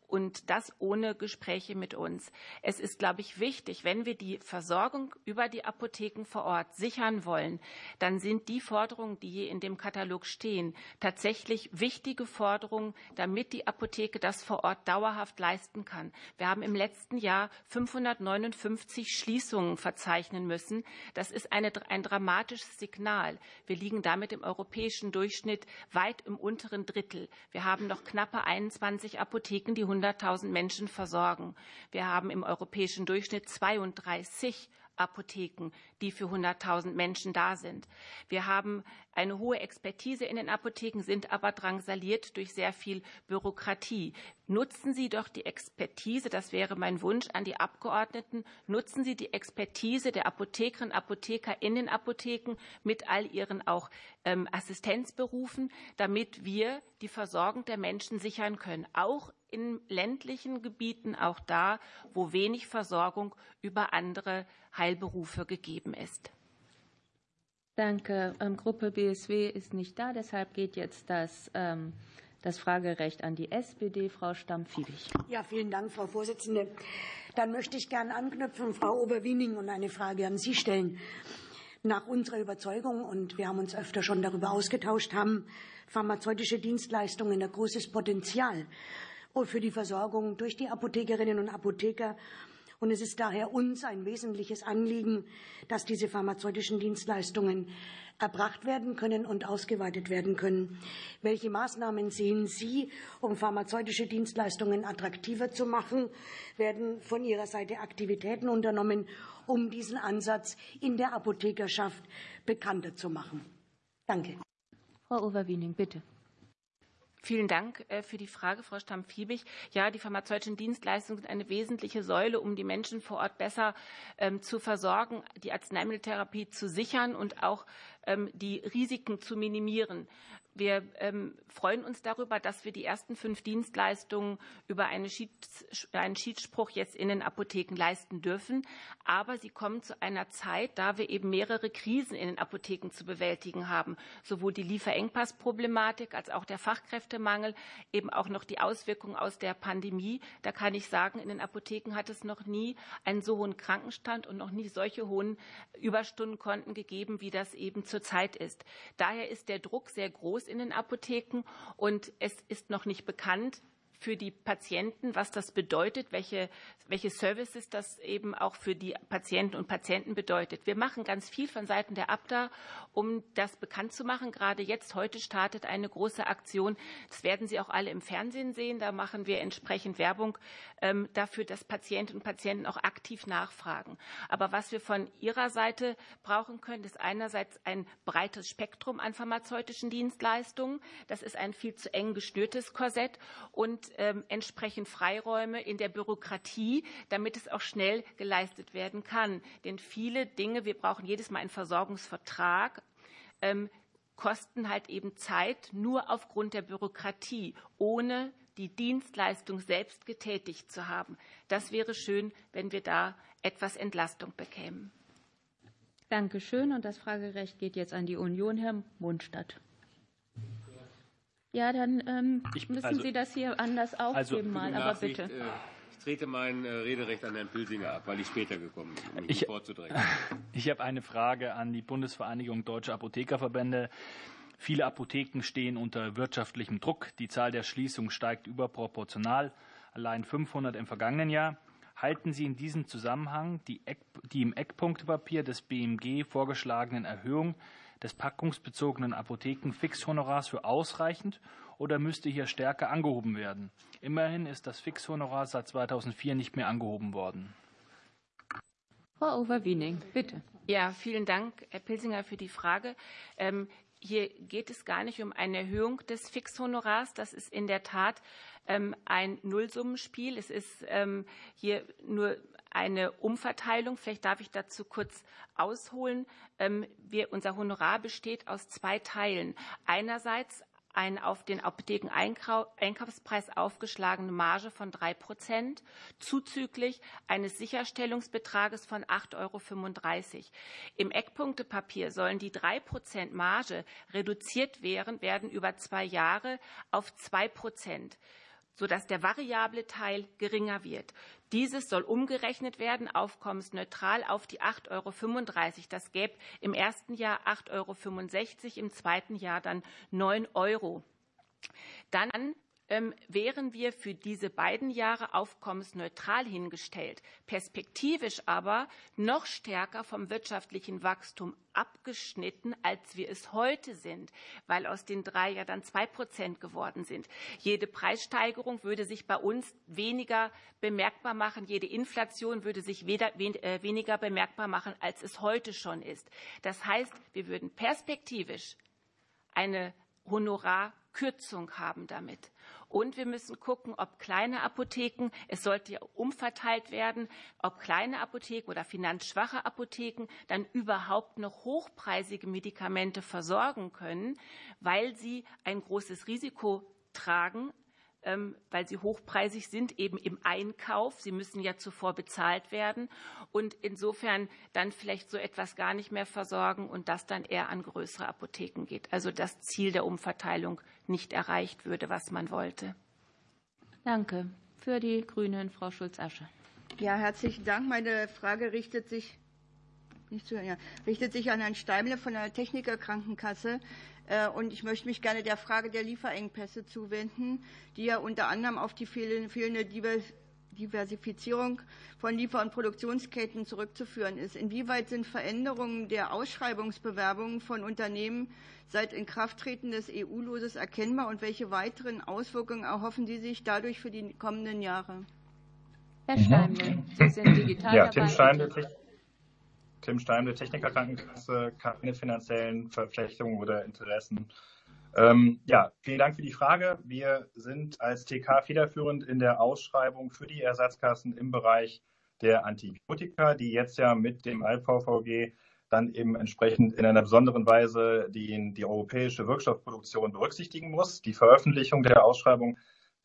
und das ohne Gespräche mit uns. Es ist, glaube ich, wichtig, wenn wir die Versorgung über die Apotheken vor Ort sichern wollen, dann sind die Forderungen, die hier in dem Katalog stehen, tatsächlich wichtige Forderungen, damit die Apotheke das vor Ort dauerhaft leisten kann. Wir haben im letzten Jahr 559 Schließungen verzeichnen müssen. Das ist eine, ein dramatisches Signal. Wir liegen damit im europäischen Durchschnitt weit im unteren Drittel. Wir haben noch knappe 21 Apotheken, die 100.000 Menschen versorgen. Wir haben im europäischen Durchschnitt 32 Apotheken, die für 100.000 Menschen da sind. Wir haben eine hohe Expertise in den Apotheken, sind aber drangsaliert durch sehr viel Bürokratie. Nutzen Sie doch die Expertise, das wäre mein Wunsch an die Abgeordneten, nutzen Sie die Expertise der Apothekerinnen und Apotheker in den Apotheken mit all ihren auch ähm, Assistenzberufen, damit wir die Versorgung der Menschen sichern können, auch in ländlichen Gebieten, auch da, wo wenig Versorgung über andere Heilberufe gegeben ist. Danke. Ähm, Gruppe BSW ist nicht da, deshalb geht jetzt das, ähm, das Fragerecht an die SPD. Frau Stamm-Fiebig. Ja, vielen Dank, Frau Vorsitzende. Dann möchte ich gerne anknüpfen, Frau Oberwiening, und eine Frage an Sie stellen. Nach unserer Überzeugung, und wir haben uns öfter schon darüber ausgetauscht, haben pharmazeutische Dienstleistungen ein großes Potenzial für die Versorgung durch die Apothekerinnen und Apotheker und es ist daher uns ein wesentliches Anliegen, dass diese pharmazeutischen Dienstleistungen erbracht werden können und ausgeweitet werden können. Welche Maßnahmen sehen Sie, um pharmazeutische Dienstleistungen attraktiver zu machen? Werden von Ihrer Seite Aktivitäten unternommen, um diesen Ansatz in der Apothekerschaft bekannter zu machen? Danke. Frau Overwiening, bitte. Vielen Dank äh, für die Frage, Frau Stamm-Fiebig. Ja, die pharmazeutischen Dienstleistungen sind eine wesentliche Säule, um die Menschen vor Ort besser ähm, zu versorgen, die Arzneimitteltherapie zu sichern und auch ähm, die Risiken zu minimieren. Wir ähm, freuen uns darüber, dass wir die ersten fünf Dienstleistungen über einen Schiedsspruch jetzt in den Apotheken leisten dürfen. Aber sie kommen zu einer Zeit, da wir eben mehrere Krisen in den Apotheken zu bewältigen haben. Sowohl die Lieferengpassproblematik als auch der Fachkräftemangel, eben auch noch die Auswirkungen aus der Pandemie. Da kann ich sagen, in den Apotheken hat es noch nie einen so hohen Krankenstand und noch nie solche hohen Überstundenkonten gegeben, wie das eben zurzeit ist. Daher ist der Druck sehr groß in den Apotheken und es ist noch nicht bekannt, für die Patienten, was das bedeutet, welche, welche Services das eben auch für die Patienten und Patienten bedeutet. Wir machen ganz viel von Seiten der ABDA, um das bekannt zu machen. Gerade jetzt, heute startet eine große Aktion. Das werden Sie auch alle im Fernsehen sehen. Da machen wir entsprechend Werbung ähm, dafür, dass Patienten und Patienten auch aktiv nachfragen. Aber was wir von Ihrer Seite brauchen können, ist einerseits ein breites Spektrum an pharmazeutischen Dienstleistungen. Das ist ein viel zu eng geschnürtes Korsett und ähm, entsprechend Freiräume in der Bürokratie, damit es auch schnell geleistet werden kann. Denn viele Dinge, wir brauchen jedes Mal einen Versorgungsvertrag, ähm, kosten halt eben Zeit nur aufgrund der Bürokratie, ohne die Dienstleistung selbst getätigt zu haben. Das wäre schön, wenn wir da etwas Entlastung bekämen. Dankeschön. Und das Fragerecht geht jetzt an die Union, Herr Mundstadt. Ja, dann ähm, ich, müssen also, Sie das hier anders aufgeben also, mal, aber bitte. Äh, ich trete mein äh, Rederecht an Herrn Pülsinger ab, weil ich später gekommen bin, um mich ich, vorzudrängen. Ich habe eine Frage an die Bundesvereinigung Deutscher Apothekerverbände. Viele Apotheken stehen unter wirtschaftlichem Druck. Die Zahl der Schließungen steigt überproportional, allein 500 im vergangenen Jahr. Halten Sie in diesem Zusammenhang die, Eck, die im Eckpunktepapier des BMG vorgeschlagenen Erhöhung des packungsbezogenen Apothekenfixhonorars für ausreichend oder müsste hier stärker angehoben werden? Immerhin ist das Fixhonorar seit 2004 nicht mehr angehoben worden. Frau Overwiening, bitte. Ja, vielen Dank, Herr Pilsinger, für die Frage. Ähm, hier geht es gar nicht um eine Erhöhung des Fixhonorars. Das ist in der Tat ähm, ein Nullsummenspiel. Es ist ähm, hier nur eine Umverteilung. Vielleicht darf ich dazu kurz ausholen. Ähm, wir, unser Honorar besteht aus zwei Teilen. Einerseits eine auf den Apothekeneinkaufspreis aufgeschlagene Marge von 3 Prozent, zuzüglich eines Sicherstellungsbetrages von 8,35 Euro. Im Eckpunktepapier sollen die 3 Prozent Marge reduziert werden, werden über zwei Jahre auf 2 Prozent sodass der variable Teil geringer wird. Dieses soll umgerechnet werden, aufkommensneutral auf die 8,35 Euro. Das gäbe im ersten Jahr 8,65 Euro, im zweiten Jahr dann 9 Euro. Dann ähm, wären wir für diese beiden Jahre aufkommensneutral hingestellt, perspektivisch aber noch stärker vom wirtschaftlichen Wachstum abgeschnitten, als wir es heute sind, weil aus den drei ja dann zwei Prozent geworden sind. Jede Preissteigerung würde sich bei uns weniger bemerkbar machen, jede Inflation würde sich äh, weniger bemerkbar machen, als es heute schon ist. Das heißt, wir würden perspektivisch eine Honorarkürzung haben damit. Und wir müssen gucken, ob kleine Apotheken, es sollte ja umverteilt werden, ob kleine Apotheken oder finanzschwache Apotheken dann überhaupt noch hochpreisige Medikamente versorgen können, weil sie ein großes Risiko tragen, weil sie hochpreisig sind, eben im Einkauf. Sie müssen ja zuvor bezahlt werden und insofern dann vielleicht so etwas gar nicht mehr versorgen und das dann eher an größere Apotheken geht. Also das Ziel der Umverteilung nicht erreicht würde, was man wollte. Danke. Für die Grünen Frau Schulz-Asche. Ja, herzlichen Dank. Meine Frage richtet sich nicht zu, ja, richtet sich an Herrn Steimle von der Technikerkrankenkasse. Äh, und ich möchte mich gerne der Frage der Lieferengpässe zuwenden, die ja unter anderem auf die fehlende Diversifizierung von Liefer- und Produktionsketten zurückzuführen ist. Inwieweit sind Veränderungen der Ausschreibungsbewerbungen von Unternehmen seit Inkrafttreten des EU-Loses erkennbar und welche weiteren Auswirkungen erhoffen Sie sich dadurch für die kommenden Jahre? Herr Steimle, Sie sind digital ja, Tim Steimle, Tim Steimle, Technikerkrankenkasse, keine finanziellen Verflechtungen oder Interessen. Ähm, ja, vielen Dank für die Frage. Wir sind als TK federführend in der Ausschreibung für die Ersatzkassen im Bereich der Antibiotika, die jetzt ja mit dem ALVVG dann eben entsprechend in einer besonderen Weise die, die europäische Wirkstoffproduktion berücksichtigen muss. Die Veröffentlichung der Ausschreibung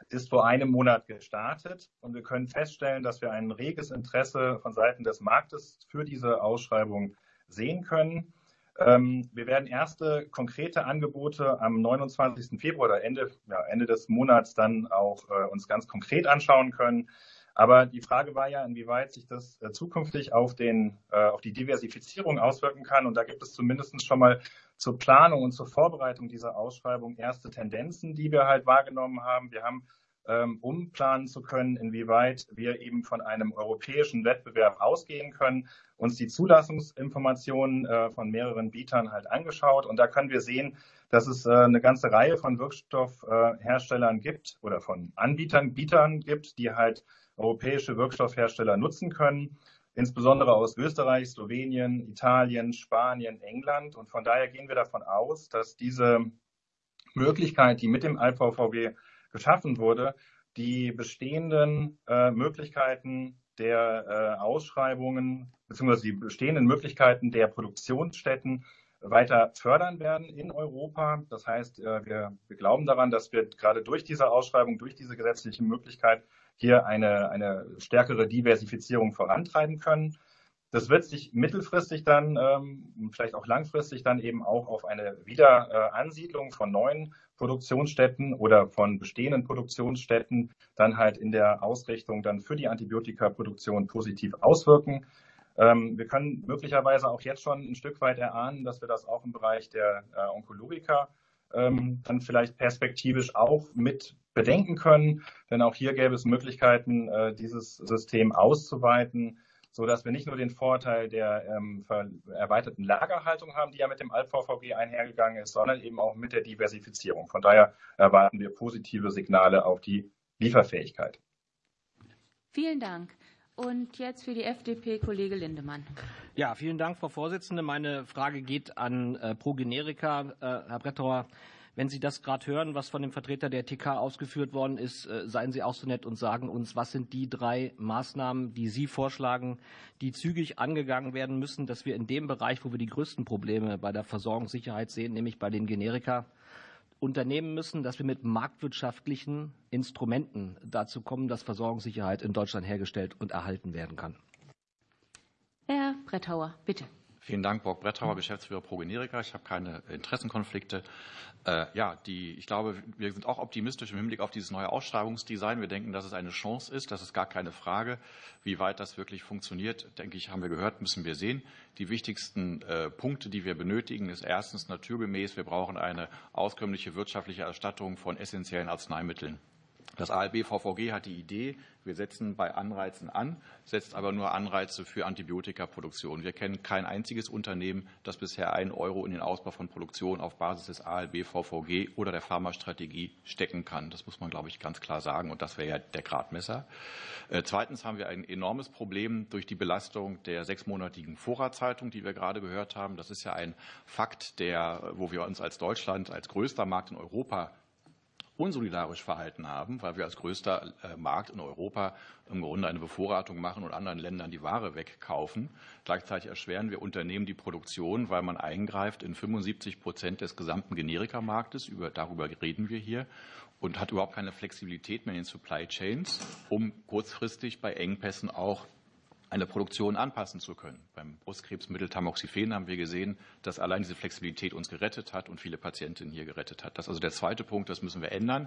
ist vor einem Monat gestartet und wir können feststellen, dass wir ein reges Interesse von Seiten des Marktes für diese Ausschreibung sehen können. Ähm, wir werden erste konkrete Angebote am 29. Februar oder Ende, ja, Ende des Monats dann auch äh, uns ganz konkret anschauen können. Aber die Frage war ja, inwieweit sich das äh, zukünftig auf, den, äh, auf die Diversifizierung auswirken kann. Und da gibt es zumindest schon mal zur Planung und zur Vorbereitung dieser Ausschreibung erste Tendenzen, die wir halt wahrgenommen haben. Wir haben, ähm, um planen zu können, inwieweit wir eben von einem europäischen Wettbewerb ausgehen können, uns die Zulassungsinformationen äh, von mehreren Bietern halt angeschaut. Und da können wir sehen, dass es eine ganze Reihe von Wirkstoffherstellern gibt oder von Anbietern, Bietern gibt, die halt europäische Wirkstoffhersteller nutzen können, insbesondere aus Österreich, Slowenien, Italien, Spanien, England. Und von daher gehen wir davon aus, dass diese Möglichkeit, die mit dem AlphaVW geschaffen wurde, die bestehenden äh, Möglichkeiten der äh, Ausschreibungen bzw. die bestehenden Möglichkeiten der Produktionsstätten weiter fördern werden in Europa. Das heißt, äh, wir, wir glauben daran, dass wir gerade durch diese Ausschreibung, durch diese gesetzliche Möglichkeit hier eine, eine stärkere Diversifizierung vorantreiben können. Das wird sich mittelfristig dann, ähm, vielleicht auch langfristig dann eben auch auf eine Wiederansiedlung von neuen Produktionsstätten oder von bestehenden Produktionsstätten dann halt in der Ausrichtung dann für die Antibiotikaproduktion positiv auswirken. Ähm, wir können möglicherweise auch jetzt schon ein Stück weit erahnen, dass wir das auch im Bereich der äh, Onkologika ähm, dann vielleicht perspektivisch auch mit bedenken können. Denn auch hier gäbe es Möglichkeiten, äh, dieses System auszuweiten, so dass wir nicht nur den Vorteil der ähm, erweiterten Lagerhaltung haben, die ja mit dem Alt-VVG einhergegangen ist, sondern eben auch mit der Diversifizierung. Von daher erwarten wir positive Signale auf die Lieferfähigkeit. Vielen Dank. Und jetzt für die FDP Kollege Lindemann. Ja, vielen Dank, Frau Vorsitzende. Meine Frage geht an äh, Progenerika. Äh, Herr Brettauer, wenn Sie das gerade hören, was von dem Vertreter der TK ausgeführt worden ist, äh, seien Sie auch so nett und sagen uns, was sind die drei Maßnahmen, die Sie vorschlagen, die zügig angegangen werden müssen, dass wir in dem Bereich, wo wir die größten Probleme bei der Versorgungssicherheit sehen, nämlich bei den Generika, unternehmen müssen, dass wir mit marktwirtschaftlichen Instrumenten dazu kommen, dass Versorgungssicherheit in Deutschland hergestellt und erhalten werden kann. Herr Brettauer, bitte. Vielen Dank, Borg Brettauer, Geschäftsführer Progenerika. Ich habe keine Interessenkonflikte. Äh, ja, die, ich glaube, wir sind auch optimistisch im Hinblick auf dieses neue Ausschreibungsdesign. Wir denken, dass es eine Chance ist. Das ist gar keine Frage. Wie weit das wirklich funktioniert, denke ich, haben wir gehört, müssen wir sehen. Die wichtigsten äh, Punkte, die wir benötigen, ist erstens naturgemäß, wir brauchen eine auskömmliche wirtschaftliche Erstattung von essentiellen Arzneimitteln. Das ALB VVG hat die Idee, wir setzen bei Anreizen an, setzt aber nur Anreize für Antibiotikaproduktion. Wir kennen kein einziges Unternehmen, das bisher einen Euro in den Ausbau von Produktion auf Basis des ALB VVG oder der Pharmastrategie stecken kann. Das muss man, glaube ich, ganz klar sagen. Und das wäre ja der Gradmesser. Äh, zweitens haben wir ein enormes Problem durch die Belastung der sechsmonatigen Vorratshaltung, die wir gerade gehört haben. Das ist ja ein Fakt, der, wo wir uns als Deutschland, als größter Markt in Europa unsolidarisch verhalten haben, weil wir als größter äh, Markt in Europa im Grunde eine Bevorratung machen und anderen Ländern die Ware wegkaufen. Gleichzeitig erschweren wir Unternehmen die Produktion, weil man eingreift in 75 Prozent des gesamten Generikamarktes. Über, darüber reden wir hier und hat überhaupt keine Flexibilität mehr in den Supply Chains, um kurzfristig bei Engpässen auch eine Produktion anpassen zu können. Beim Brustkrebsmittel Tamoxifen haben wir gesehen, dass allein diese Flexibilität uns gerettet hat und viele Patientinnen hier gerettet hat. Das ist also der zweite Punkt, das müssen wir ändern.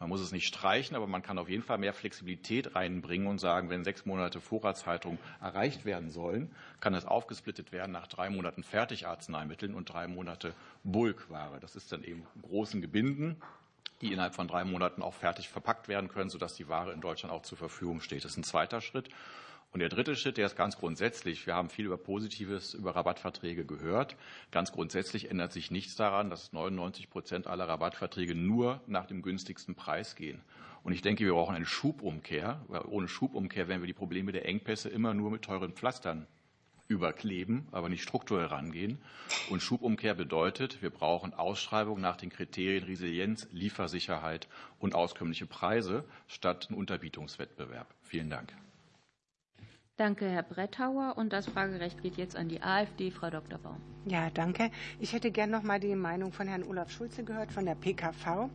Man muss es nicht streichen, aber man kann auf jeden Fall mehr Flexibilität reinbringen und sagen, wenn sechs Monate Vorratshaltung erreicht werden sollen, kann das aufgesplittet werden nach drei Monaten Fertigarzneimitteln und drei Monate Bulkware. Das ist dann eben großen Gebinden die innerhalb von drei Monaten auch fertig verpackt werden können, sodass die Ware in Deutschland auch zur Verfügung steht. Das ist ein zweiter Schritt. Und der dritte Schritt, der ist ganz grundsätzlich. Wir haben viel über Positives, über Rabattverträge gehört. Ganz grundsätzlich ändert sich nichts daran, dass 99 Prozent aller Rabattverträge nur nach dem günstigsten Preis gehen. Und ich denke, wir brauchen eine Schubumkehr, weil ohne Schubumkehr werden wir die Probleme der Engpässe immer nur mit teuren Pflastern überkleben, aber nicht strukturell rangehen. Und Schubumkehr bedeutet, wir brauchen Ausschreibung nach den Kriterien Resilienz, Liefersicherheit und auskömmliche Preise statt einen Unterbietungswettbewerb. Vielen Dank. Danke, Herr Brettauer. Und das Fragerecht geht jetzt an die AfD, Frau Dr. Baum. Ja, danke. Ich hätte gern noch mal die Meinung von Herrn Olaf Schulze gehört von der PKV.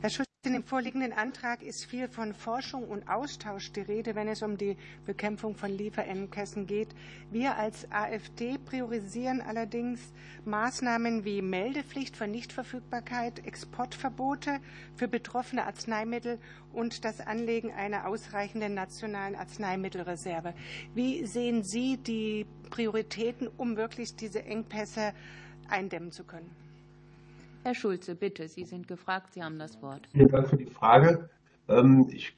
Herr Schulze, in dem vorliegenden Antrag ist viel von Forschung und Austausch die Rede, wenn es um die Bekämpfung von Lieferengpässen geht. Wir als AfD priorisieren allerdings Maßnahmen wie Meldepflicht für Nichtverfügbarkeit, Exportverbote für betroffene Arzneimittel und das Anlegen einer ausreichenden nationalen Arzneimittelreserve. Wie sehen Sie die Prioritäten, um wirklich diese Engpässe eindämmen zu können? Herr Schulze, bitte, Sie sind gefragt, Sie haben das Wort. Vielen Dank für die Frage. Ähm, ich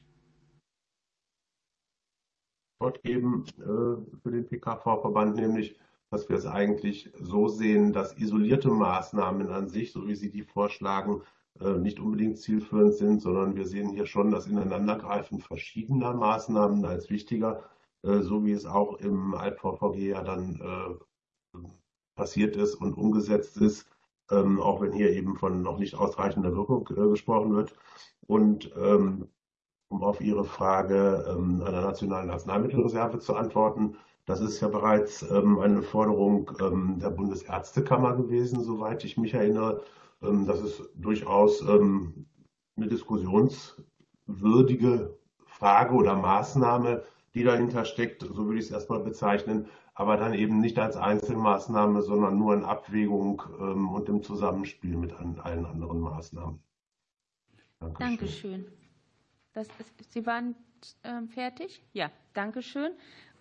Wort geben äh, für den PKV-Verband, nämlich, dass wir es eigentlich so sehen, dass isolierte Maßnahmen an sich, so wie Sie die vorschlagen, äh, nicht unbedingt zielführend sind, sondern wir sehen hier schon das Ineinandergreifen verschiedener Maßnahmen als wichtiger, äh, so wie es auch im Alt-VVG ja dann passiert ist und umgesetzt ist ähm, auch wenn hier eben von noch nicht ausreichender Wirkung äh, gesprochen wird. Und ähm, um auf Ihre Frage ähm, einer nationalen Arzneimittelreserve zu antworten, das ist ja bereits ähm, eine Forderung ähm, der Bundesärztekammer gewesen, soweit ich mich erinnere. Ähm, das ist durchaus eine diskussionswürdige Frage oder Maßnahme, die dahinter steckt, so würde ich es erstmal bezeichnen aber dann eben nicht als Einzelmaßnahme, sondern nur in Abwägung ähm, und im Zusammenspiel mit an, allen anderen Maßnahmen. Dankeschön. Dankeschön. Das ist, Sie waren äh, fertig? Ja, Dankeschön.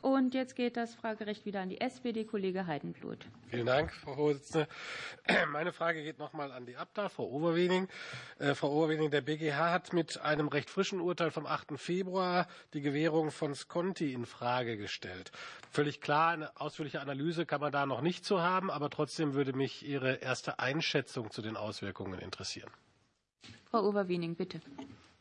Und jetzt geht das Fragerecht wieder an die SPD, Kollege Heidenblut. Vielen Dank, Frau Vorsitzende. Meine Frage geht noch mal an die Abda, Frau Overwening. Äh, Frau Overwening, der BGH hat mit einem recht frischen Urteil vom 8. Februar die Gewährung von Sconti in Frage gestellt. Völlig klar, eine ausführliche Analyse kann man da noch nicht zu haben, aber trotzdem würde mich Ihre erste Einschätzung zu den Auswirkungen interessieren. Frau Overwening, bitte.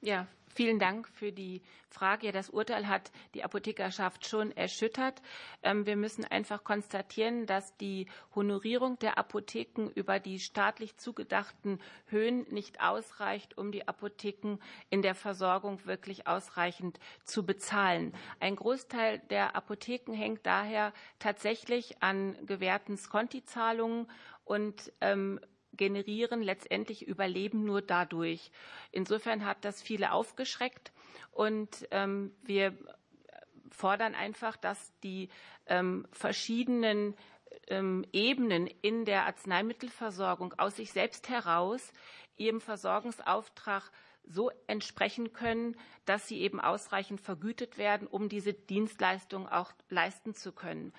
Ja, Vielen Dank für die Frage. Das Urteil hat die Apothekerschaft schon erschüttert. Ähm, wir müssen einfach konstatieren, dass die Honorierung der Apotheken über die staatlich zugedachten Höhen nicht ausreicht, um die Apotheken in der Versorgung wirklich ausreichend zu bezahlen. Ein Großteil der Apotheken hängt daher tatsächlich an gewährten Skontizahlungen und ähm, generieren letztendlich Überleben nur dadurch. Insofern hat das viele aufgeschreckt und ähm, wir fordern einfach, dass die ähm, verschiedenen ähm, Ebenen in der Arzneimittelversorgung aus sich selbst heraus ihrem Versorgungsauftrag so entsprechen können, dass sie eben ausreichend vergütet werden, um diese Dienstleistung auch leisten zu können.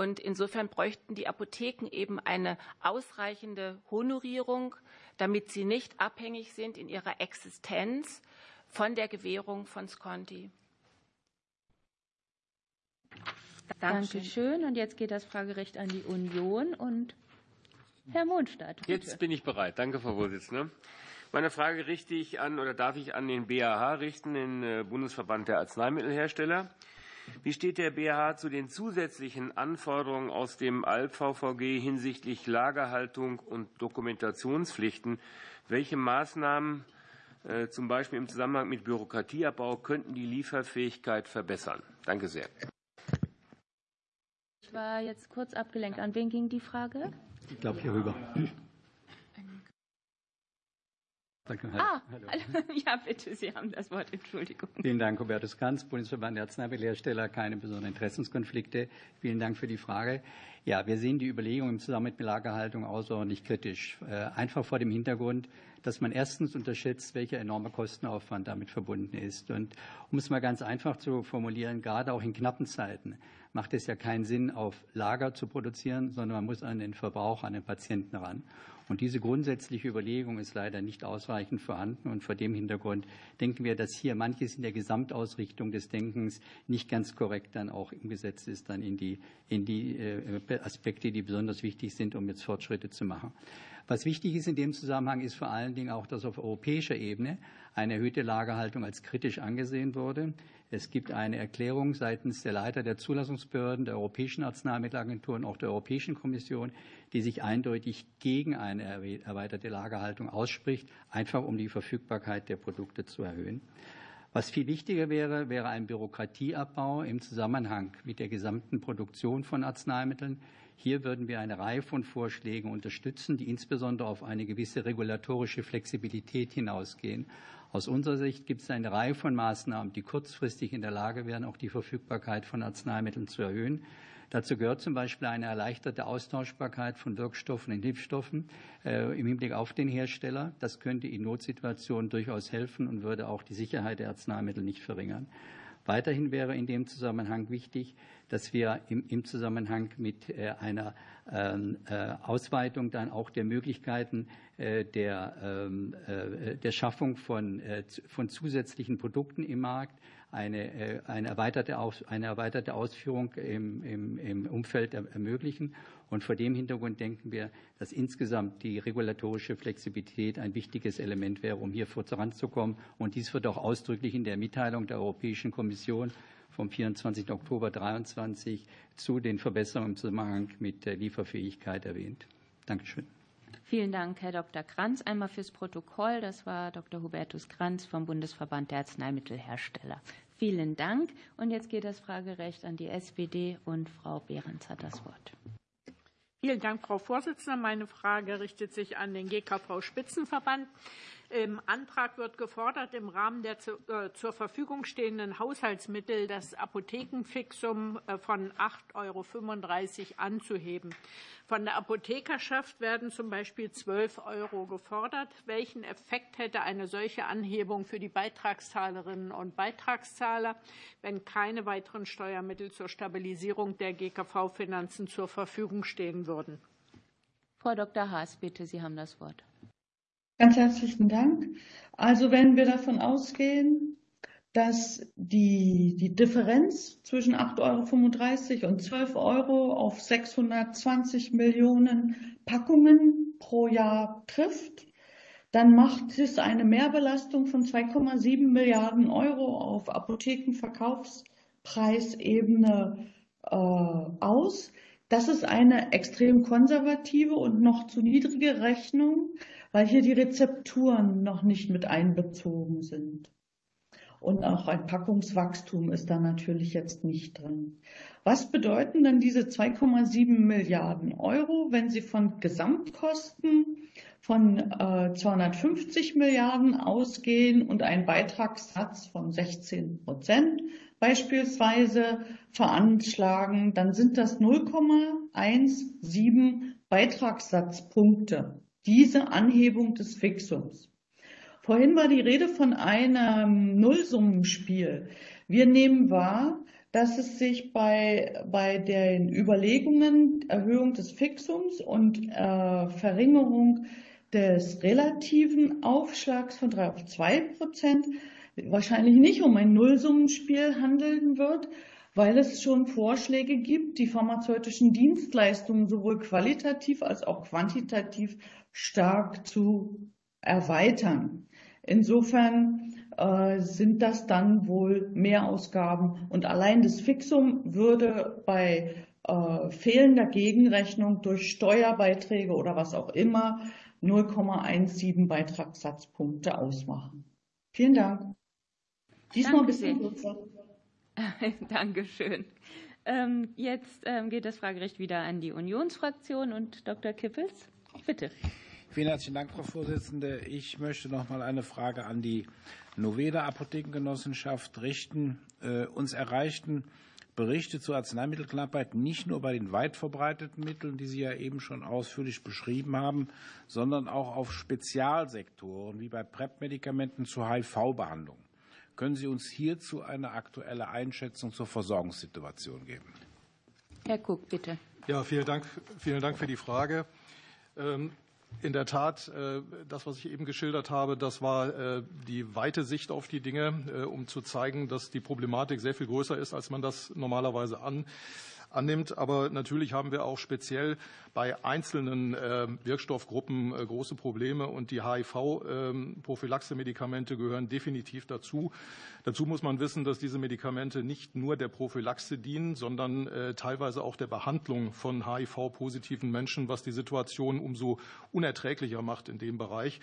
Und insofern bräuchten die Apotheken eben eine ausreichende Honorierung, damit sie nicht abhängig sind in ihrer Existenz von der Gewährung von Sconti. Danke schön. Und jetzt geht das Fragerecht an die Union und Herr Mondstadt. Bitte. Jetzt bin ich bereit. Danke, Frau Vorsitzende. Meine Frage richte ich an oder darf ich an den BAH richten, den äh, Bundesverband der Arzneimittelhersteller. Wie steht der BH zu den zusätzlichen Anforderungen aus dem ALP-VVG hinsichtlich Lagerhaltung und Dokumentationspflichten? Welche Maßnahmen, äh, zum Beispiel im Zusammenhang mit Bürokratieabbau, könnten die Lieferfähigkeit verbessern? Danke sehr. Ich war jetzt kurz abgelenkt. An wen ging die Frage? Ich glaube hier rüber. Ah, ja, bitte, Sie haben das Wort. Entschuldigung. Vielen Dank, Hubertus Kanz, Bundesverband der Arzneimittelhersteller. Keine besonderen Interessenskonflikte. Vielen Dank für die Frage. Ja, wir sehen die Überlegungen im Zusammenhang mit Lagerhaltung außerordentlich kritisch. Äh, einfach vor dem Hintergrund, dass man erstens unterschätzt, welcher enorme Kostenaufwand damit verbunden ist. Und um es mal ganz einfach zu formulieren, gerade auch in knappen Zeiten macht es ja keinen Sinn, auf Lager zu produzieren, sondern man muss an den Verbrauch, an den Patienten ran. Und diese grundsätzliche Überlegung ist leider nicht ausreichend vorhanden. Und vor dem Hintergrund denken wir, dass hier manches in der Gesamtausrichtung des Denkens nicht ganz korrekt dann auch umgesetzt ist, dann in die, in die äh, Aspekte, die besonders wichtig sind, um jetzt Fortschritte zu machen. Was wichtig ist in dem Zusammenhang, ist vor allen Dingen auch, dass auf europäischer Ebene eine erhöhte Lagerhaltung als kritisch angesehen wurde. Es gibt eine Erklärung seitens der Leiter der Zulassungsbehörden, der Europäischen Arzneimittelagentur und auch der Europäischen Kommission, die sich eindeutig gegen eine erweiterte Lagerhaltung ausspricht, einfach um die Verfügbarkeit der Produkte zu erhöhen. Was viel wichtiger wäre, wäre ein Bürokratieabbau im Zusammenhang mit der gesamten Produktion von Arzneimitteln. Hier würden wir eine Reihe von Vorschlägen unterstützen, die insbesondere auf eine gewisse regulatorische Flexibilität hinausgehen. Aus unserer Sicht gibt es eine Reihe von Maßnahmen, die kurzfristig in der Lage wären, auch die Verfügbarkeit von Arzneimitteln zu erhöhen. Dazu gehört zum Beispiel eine erleichterte Austauschbarkeit von Wirkstoffen und Hilfsstoffen äh, im Hinblick auf den Hersteller. Das könnte in Notsituationen durchaus helfen und würde auch die Sicherheit der Arzneimittel nicht verringern. Weiterhin wäre in dem Zusammenhang wichtig, dass wir im, Zusammenhang mit äh, einer ähm, äh, Ausweitung dann auch der Möglichkeiten äh, der, ähm, äh, der Schaffung von, von zusätzlichen Produkten im Markt eine, äh, eine, erweiterte, Aus, eine erweiterte Ausführung im, im, im Umfeld ermöglichen. Und vor dem Hintergrund denken wir, dass insgesamt die regulatorische Flexibilität ein wichtiges Element wäre, um hier voranzukommen. Und dies wird auch ausdrücklich in der Mitteilung der Europäischen Kommission vom 24. Oktober 2023 zu den Verbesserungen im Zusammenhang mit der Lieferfähigkeit erwähnt. Dankeschön. Vielen Dank, Herr Dr. Kranz. Einmal fürs Protokoll. Das war Dr. Hubertus Kranz vom Bundesverband der Arzneimittelhersteller. Vielen Dank. Und jetzt geht das Fragerecht an die SPD und Frau Behrens hat das Wort. Vielen Dank, Frau Vorsitzende. Meine Frage richtet sich an den GKV-Spitzenverband. Im Antrag wird gefordert, im Rahmen der äh, zur Verfügung stehenden Haushaltsmittel das Apothekenfixum äh, von 8,35 Euro anzuheben. Von der Apothekerschaft werden zum Beispiel 12 Euro gefordert. Welchen Effekt hätte eine solche Anhebung für die Beitragszahlerinnen und Beitragszahler, wenn keine weiteren Steuermittel zur Stabilisierung der GKV-Finanzen zur Verfügung stehen würden? Frau Dr. Haas, bitte, Sie haben das Wort. Ganz herzlichen Dank. Also wenn wir davon ausgehen, dass die, die Differenz zwischen 8,35 Euro und 12 Euro auf 620 Millionen Packungen pro Jahr trifft, dann macht es eine Mehrbelastung von 2,7 Milliarden Euro auf Apothekenverkaufspreisebene äh, aus. Das ist eine extrem konservative und noch zu niedrige Rechnung weil hier die Rezepturen noch nicht mit einbezogen sind. Und auch ein Packungswachstum ist da natürlich jetzt nicht drin. Was bedeuten dann diese 2,7 Milliarden Euro, wenn Sie von Gesamtkosten von äh, 250 Milliarden ausgehen und einen Beitragssatz von 16 Prozent beispielsweise veranschlagen, dann sind das 0,17 Beitragssatzpunkte diese Anhebung des Fixums. Vorhin war die Rede von einem Nullsummenspiel. Wir nehmen wahr, dass es sich bei, bei den Überlegungen Erhöhung des Fixums und äh, Verringerung des relativen Aufschlags von drei auf zwei Prozent wahrscheinlich nicht um ein Nullsummenspiel handeln wird, weil es schon Vorschläge gibt, die pharmazeutischen Dienstleistungen sowohl qualitativ als auch quantitativ stark zu erweitern. Insofern äh, sind das dann wohl Mehrausgaben und allein das Fixum würde bei äh, fehlender Gegenrechnung durch Steuerbeiträge oder was auch immer 0,17 Beitragssatzpunkte ausmachen. Vielen Dank. Diesmal ein bisschen kürzer. Dankeschön. Ähm, jetzt ähm, geht das Fragerecht wieder an die Unionsfraktion und Dr. Kippels. Bitte. Vielen herzlichen Dank, Frau Vorsitzende. Ich möchte noch mal eine Frage an die Noveda Apothekengenossenschaft richten. Äh, uns erreichten Berichte zur Arzneimittelknappheit nicht nur bei den weit verbreiteten Mitteln, die Sie ja eben schon ausführlich beschrieben haben, sondern auch auf Spezialsektoren wie bei PrEP-Medikamenten zur HIV-Behandlung. Können Sie uns hierzu eine aktuelle Einschätzung zur Versorgungssituation geben? Herr Kuck, bitte. Ja, vielen Dank, vielen Dank für die Frage. Ähm, in der Tat, äh, das, was ich eben geschildert habe, das war äh, die weite Sicht auf die Dinge, äh, um zu zeigen, dass die Problematik sehr viel größer ist, als man das normalerweise an, annimmt. Aber natürlich haben wir auch speziell bei einzelnen äh, Wirkstoffgruppen äh, große Probleme und die HIV-Prophylaxe-Medikamente ähm, gehören definitiv dazu. Dazu muss man wissen, dass diese Medikamente nicht nur der Prophylaxe dienen, sondern äh, teilweise auch der Behandlung von HIV-positiven Menschen, was die Situation umso unerträglicher macht in dem Bereich.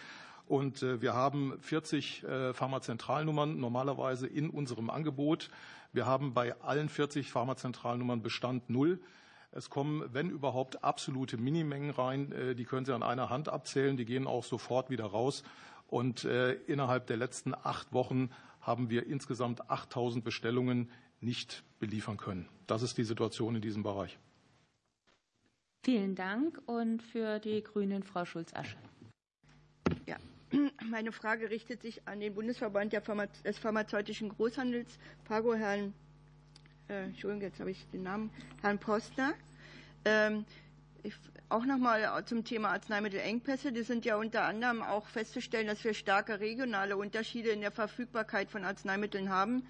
Und wir haben 40 Pharmazentralnummern normalerweise in unserem Angebot. Wir haben bei allen 40 Pharmazentralnummern Bestand null. Es kommen, wenn überhaupt, absolute Minimengen rein. Äh, die können Sie an einer Hand abzählen. Die gehen auch sofort wieder raus. Und äh, innerhalb der letzten acht Wochen haben wir insgesamt 8000 Bestellungen nicht beliefern können. Das ist die Situation in diesem Bereich. Vielen Dank. Und für die Grünen Frau Schulz-Asche. Ja, Meine Frage richtet sich an den Bundesverband des pharmazeutischen Großhandels, Pago, Herrn, äh, Entschuldigung, jetzt habe ich den Namen, Herrn Postner. Ähm, ich, auch nochmal zum Thema Arzneimittelengpässe. Die sind ja unter anderem auch festzustellen, dass wir starke regionale Unterschiede in der Verfügbarkeit von Arzneimitteln haben.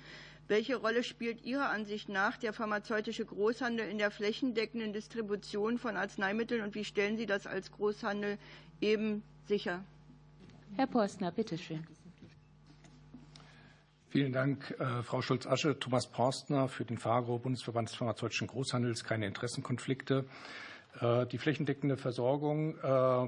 Welche Rolle spielt Ihrer Ansicht nach der pharmazeutische Großhandel in der flächendeckenden Distribution von Arzneimitteln und wie stellen Sie das als Großhandel eben sicher? Herr Porstner, bitteschön. Vielen Dank, äh, Frau Schulz-Asche. Thomas Porstner für den FAGRO, Bundesverband des pharmazeutischen Großhandels. Keine Interessenkonflikte. Die flächendeckende Versorgung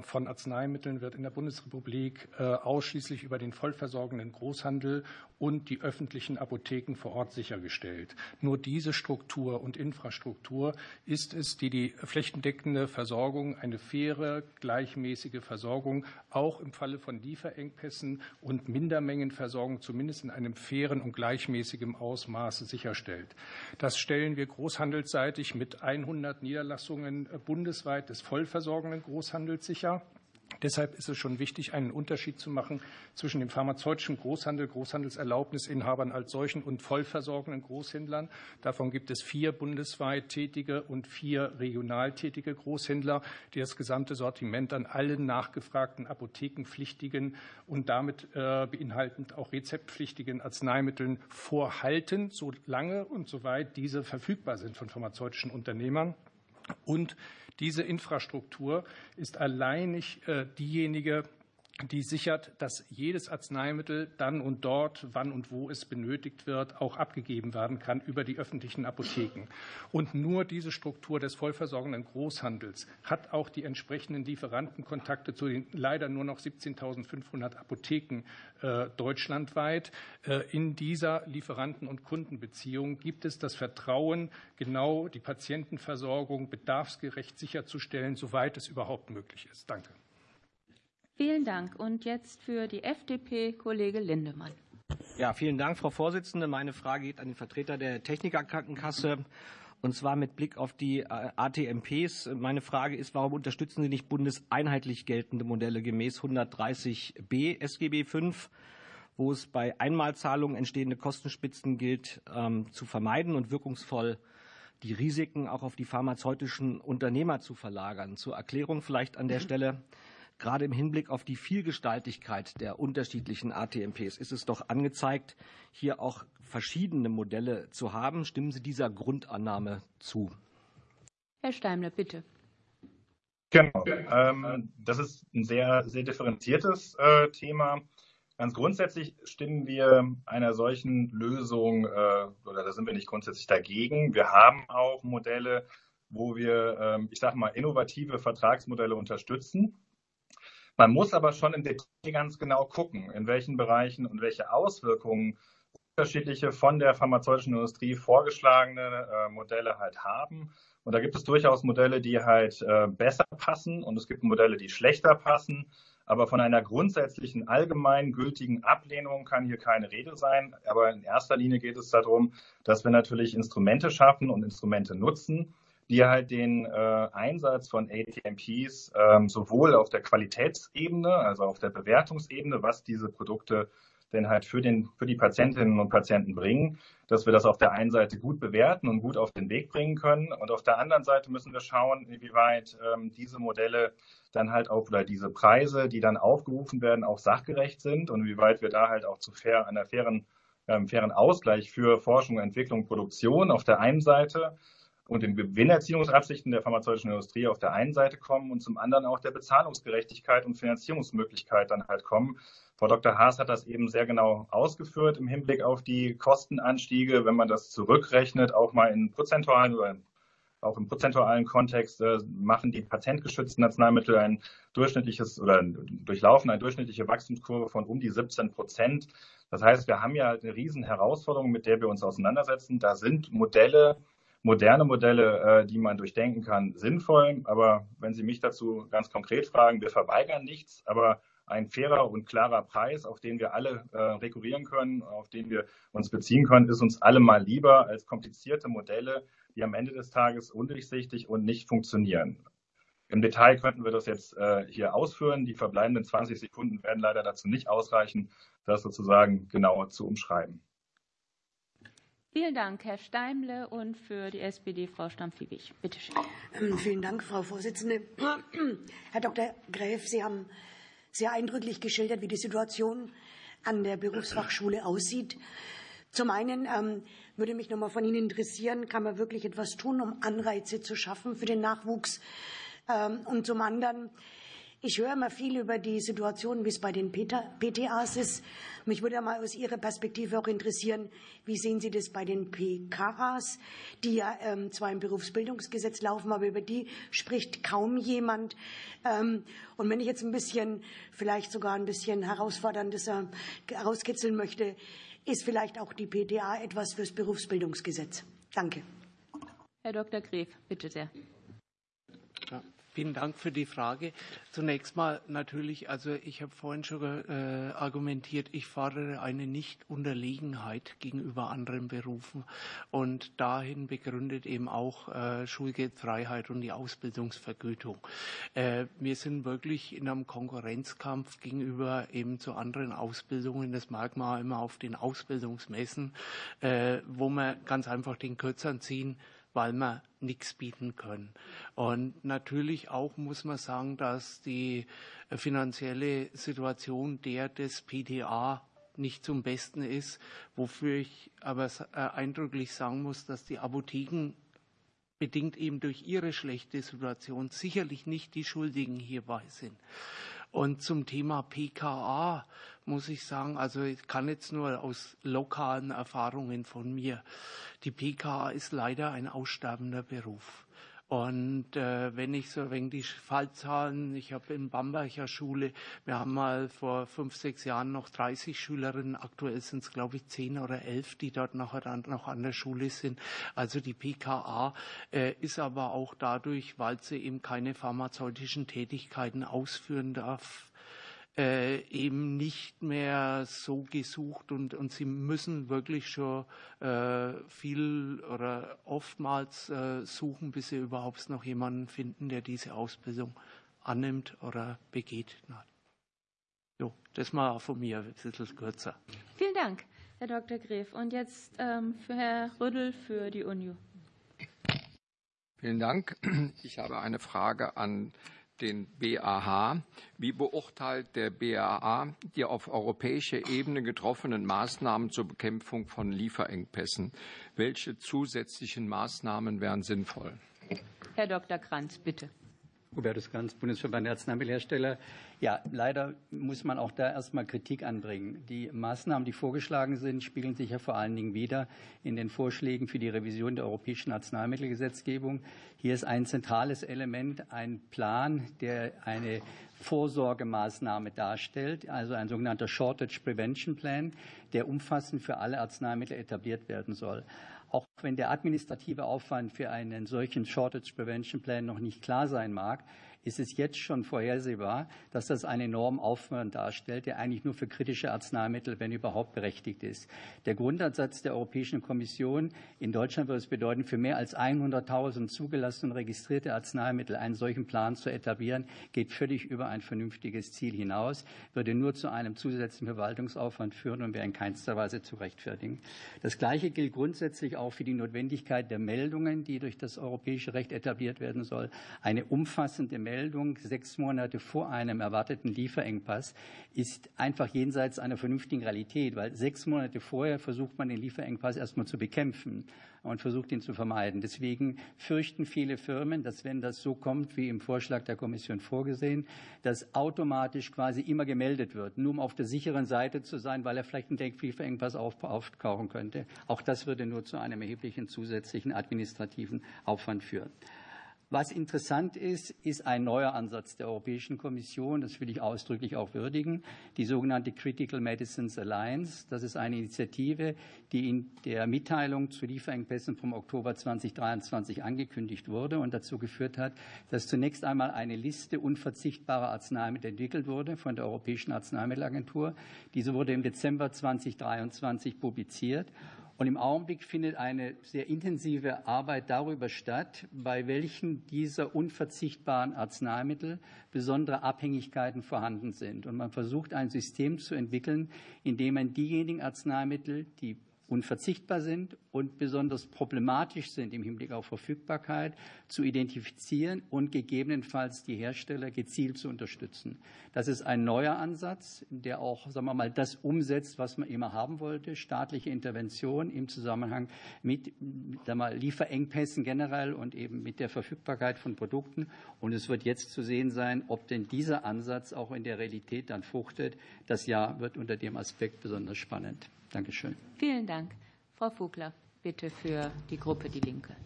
von Arzneimitteln wird in der Bundesrepublik ausschließlich über den vollversorgenden Großhandel und die öffentlichen Apotheken vor Ort sichergestellt. Nur diese Struktur und Infrastruktur ist es, die die flächendeckende Versorgung, eine faire, gleichmäßige Versorgung auch im Falle von Lieferengpässen und Mindermengenversorgung zumindest in einem fairen und gleichmäßigen Ausmaße sicherstellt. Das stellen wir großhandelsseitig mit 100 Niederlassungen bundesweit des vollversorgenden Großhandels sicher. Deshalb ist es schon wichtig, einen Unterschied zu machen zwischen dem pharmazeutischen Großhandel, Großhandelserlaubnisinhabern als solchen und vollversorgenden Großhändlern. Davon gibt es vier bundesweit tätige und vier regional tätige Großhändler, die das gesamte Sortiment an allen nachgefragten apothekenpflichtigen und damit äh, beinhaltend auch rezeptpflichtigen Arzneimitteln vorhalten, solange und soweit diese verfügbar sind von pharmazeutischen Unternehmern. Und diese Infrastruktur ist alleinig äh, diejenige, die sichert, dass jedes Arzneimittel dann und dort, wann und wo es benötigt wird, auch abgegeben werden kann über die öffentlichen Apotheken. Und nur diese Struktur des vollversorgenden Großhandels hat auch die entsprechenden Lieferantenkontakte zu den leider nur noch 17.500 Apotheken äh, deutschlandweit. Äh, in dieser Lieferanten- und Kundenbeziehung gibt es das Vertrauen, genau die Patientenversorgung bedarfsgerecht sicherzustellen, soweit es überhaupt möglich ist. Danke. Vielen Dank. Und jetzt für die FDP Kollege Lindemann. Ja, vielen Dank, Frau Vorsitzende. Meine Frage geht an den Vertreter der Technikerkrankenkasse. Und zwar mit Blick auf die äh, ATMPs. Meine Frage ist, warum unterstützen Sie nicht bundeseinheitlich geltende Modelle gemäß 130b SGB V, wo es bei Einmalzahlungen entstehende Kostenspitzen gilt, ähm, zu vermeiden und wirkungsvoll die Risiken auch auf die pharmazeutischen Unternehmer zu verlagern? Zur Erklärung vielleicht an der Stelle gerade im Hinblick auf die Vielgestaltigkeit der unterschiedlichen ATMPs ist es doch angezeigt, hier auch verschiedene Modelle zu haben. Stimmen Sie dieser Grundannahme zu? Herr Steimler, bitte. Genau. Ähm, das ist ein sehr, sehr differenziertes äh, Thema. Ganz grundsätzlich stimmen wir einer solchen Lösung, äh, oder da sind wir nicht grundsätzlich dagegen. Wir haben auch Modelle, wo wir, ähm, ich sage mal, innovative Vertragsmodelle unterstützen. Man muss aber schon im Detail ganz genau gucken, in welchen Bereichen und welche Auswirkungen unterschiedliche von der pharmazeutischen Industrie vorgeschlagene äh, Modelle halt haben. Und da gibt es durchaus Modelle, die halt äh, besser passen und es gibt Modelle, die schlechter passen. Aber von einer grundsätzlichen allgemein gültigen Ablehnung kann hier keine Rede sein. Aber in erster Linie geht es darum, dass wir natürlich Instrumente schaffen und Instrumente nutzen, die halt den äh, Einsatz von ATMPs ähm, sowohl auf der Qualitätsebene, also auf der Bewertungsebene, was diese Produkte denn halt für, den, für die Patientinnen und Patienten bringen, dass wir das auf der einen Seite gut bewerten und gut auf den Weg bringen können. Und auf der anderen Seite müssen wir schauen, inwieweit ähm, diese Modelle dann halt auch oder diese Preise, die dann aufgerufen werden, auch sachgerecht sind und inwieweit wir da halt auch zu fair, einer fairen, ähm, fairen Ausgleich für Forschung, Entwicklung, Produktion auf der einen Seite und den Gewinnerziehungsabsichten der pharmazeutischen Industrie auf der einen Seite kommen und zum anderen auch der Bezahlungsgerechtigkeit und Finanzierungsmöglichkeit dann halt kommen. Frau Dr. Haas hat das eben sehr genau ausgeführt im Hinblick auf die Kostenanstiege. Wenn man das zurückrechnet, auch mal in prozentualen oder auch im prozentualen Kontext äh, machen die patentgeschützten Arzneimittel ein durchschnittliches oder durchlaufen eine durchschnittliche Wachstumskurve von um die 17 Prozent. Das heißt, wir haben ja halt eine riesen Herausforderung, mit der wir uns auseinandersetzen. Da sind Modelle moderne Modelle, äh, die man durchdenken kann, sinnvoll. Aber wenn Sie mich dazu ganz konkret fragen, wir verweigern nichts, aber ein fairer und klarer Preis, auf den wir alle äh, rekurrieren können, auf den wir uns beziehen können, ist uns allemal lieber als komplizierte Modelle, die am Ende des Tages undurchsichtig und nicht funktionieren. Im Detail könnten wir das jetzt äh, hier ausführen. Die verbleibenden 20 Sekunden werden leider dazu nicht ausreichen, das sozusagen genauer zu umschreiben. Vielen Dank, Herr Steimle, und für die SPD Frau Stampfliebig. Bitte schön. Ähm, vielen Dank, Frau Vorsitzende. Herr Dr. Gräf, Sie haben sehr eindrücklich geschildert, wie die Situation an der Berufsfachschule aussieht. Zum einen ähm, würde mich noch mal von Ihnen interessieren, kann man wirklich etwas tun, um Anreize zu schaffen für den Nachwuchs? Ähm, und zum anderen Ich höre immer viel über die Situation, wie es bei den PTAs ist. Mich würde mal aus Ihrer Perspektive auch interessieren, wie sehen Sie das bei den PKAs, die ja ähm, zwar im Berufsbildungsgesetz laufen, aber über die spricht kaum jemand. Ähm, und wenn ich jetzt ein bisschen, vielleicht sogar ein bisschen herausforderndes äh, herauskitzeln möchte, ist vielleicht auch die PTA etwas fürs Berufsbildungsgesetz. Danke. Herr Dr. Gref, bitte sehr. Vielen Dank für die Frage. Zunächst mal natürlich, also ich habe vorhin schon äh, argumentiert, ich fordere eine Nichtunterlegenheit gegenüber anderen Berufen und dahin begründet eben auch äh, Schulgeldfreiheit und die Ausbildungsvergütung. Äh, wir sind wirklich in einem Konkurrenzkampf gegenüber eben zu anderen Ausbildungen. Das merkt man immer auf den Ausbildungsmessen, äh, wo wir ganz einfach den Kürzern ziehen weil wir nichts bieten können. Und natürlich auch muss man sagen, dass die finanzielle Situation der des PTA nicht zum Besten ist, wofür ich aber äh, eindrücklich sagen muss, dass die Apotheken bedingt eben durch ihre schlechte Situation sicherlich nicht die Schuldigen hierbei sind. Und zum Thema PKA muss ich sagen, also ich kann jetzt nur aus lokalen Erfahrungen von mir, die PKA ist leider ein aussterbender Beruf. Und äh, wenn ich so wegen die Fallzahlen, ich habe in Bamberger Schule, wir haben mal vor fünf, sechs Jahren noch 30 Schülerinnen, aktuell sind es glaube ich zehn oder elf, die dort nachher dann noch an der Schule sind. Also die PKA äh, ist aber auch dadurch, weil sie eben keine pharmazeutischen Tätigkeiten ausführen darf, äh, eben nicht mehr so gesucht und, und sie müssen wirklich schon äh, viel oder oftmals äh, suchen, bis sie überhaupt noch jemanden finden, der diese Ausbildung annimmt oder begeht. Jo, das mal von mir ein bisschen kürzer. Vielen Dank, Herr Dr. Gref. Und jetzt ähm, für Herr Rüddel für die UNIO. Vielen Dank. Ich habe eine Frage an den BAH. Wie beurteilt der BAH die auf europäischer Ebene getroffenen Maßnahmen zur Bekämpfung von Lieferengpässen? Welche zusätzlichen Maßnahmen wären sinnvoll? Herr Dr. Kranz, bitte. Hubertus Kranz, Bundesverband der Arzneimittelhersteller. Ja, leider muss man auch da erstmal Kritik anbringen. Die Maßnahmen, die vorgeschlagen sind, spiegeln sich ja vor allen Dingen wieder in den Vorschlägen für die Revision der europäischen Arzneimittelgesetzgebung. Hier ist ein zentrales Element ein Plan, der eine Vorsorgemaßnahme darstellt, also ein sogenannter Shortage Prevention Plan, der umfassend für alle Arzneimittel etabliert werden soll. Auch wenn der administrative Aufwand für einen solchen Shortage Prevention Plan noch nicht klar sein mag, ist es jetzt schon vorhersehbar, dass das einen enormen Aufwand darstellt, der eigentlich nur für kritische Arzneimittel, wenn überhaupt, berechtigt ist. Der Grundansatz der Europäischen Kommission in Deutschland würde es bedeuten, für mehr als 100.000 zugelassene und registrierte Arzneimittel einen solchen Plan zu etablieren, geht völlig über ein vernünftiges Ziel hinaus, würde nur zu einem zusätzlichen Verwaltungsaufwand führen und wäre in keinster Weise zu rechtfertigen. Das Gleiche gilt grundsätzlich auch für die Notwendigkeit der Meldungen, die durch das europäische Recht etabliert werden soll. Eine umfassende Meldung sechs Monate vor einem erwarteten Lieferengpass ist einfach jenseits einer vernünftigen Realität, weil sechs Monate vorher versucht man den Lieferengpass erstmal zu bekämpfen und versucht ihn zu vermeiden. Deswegen fürchten viele Firmen, dass wenn das so kommt, wie im Vorschlag der Kommission vorgesehen, dass automatisch quasi immer gemeldet wird, nur um auf der sicheren Seite zu sein, weil er vielleicht einen Lieferengpass auftauchen könnte. Auch das würde nur zu einem erheblichen zusätzlichen administrativen Aufwand führen. Was interessant ist, ist ein neuer Ansatz der Europäischen Kommission. Das will ich ausdrücklich auch würdigen. Die sogenannte Critical Medicines Alliance. Das ist eine Initiative, die in der Mitteilung zu Lieferengpässen vom Oktober 2023 angekündigt wurde und dazu geführt hat, dass zunächst einmal eine Liste unverzichtbarer Arzneimittel entwickelt wurde von der Europäischen Arzneimittelagentur. Diese wurde im Dezember 2023 publiziert und im Augenblick findet eine sehr intensive Arbeit darüber statt, bei welchen dieser unverzichtbaren Arzneimittel besondere Abhängigkeiten vorhanden sind. Und man versucht ein System zu entwickeln, in dem man diejenigen Arzneimittel, die unverzichtbar sind und besonders problematisch sind im Hinblick auf Verfügbarkeit, zu identifizieren und gegebenenfalls die Hersteller gezielt zu unterstützen. Das ist ein neuer Ansatz, der auch, sagen wir mal, das umsetzt, was man immer haben wollte, staatliche Intervention im Zusammenhang mit sagen wir mal, Lieferengpässen generell und eben mit der Verfügbarkeit von Produkten. Und es wird jetzt zu sehen sein, ob denn dieser Ansatz auch in der Realität dann fruchtet. Das Jahr wird unter dem Aspekt besonders spannend. Dankeschön. Vielen Dank. Frau Vogler, bitte für die Gruppe Die Linke.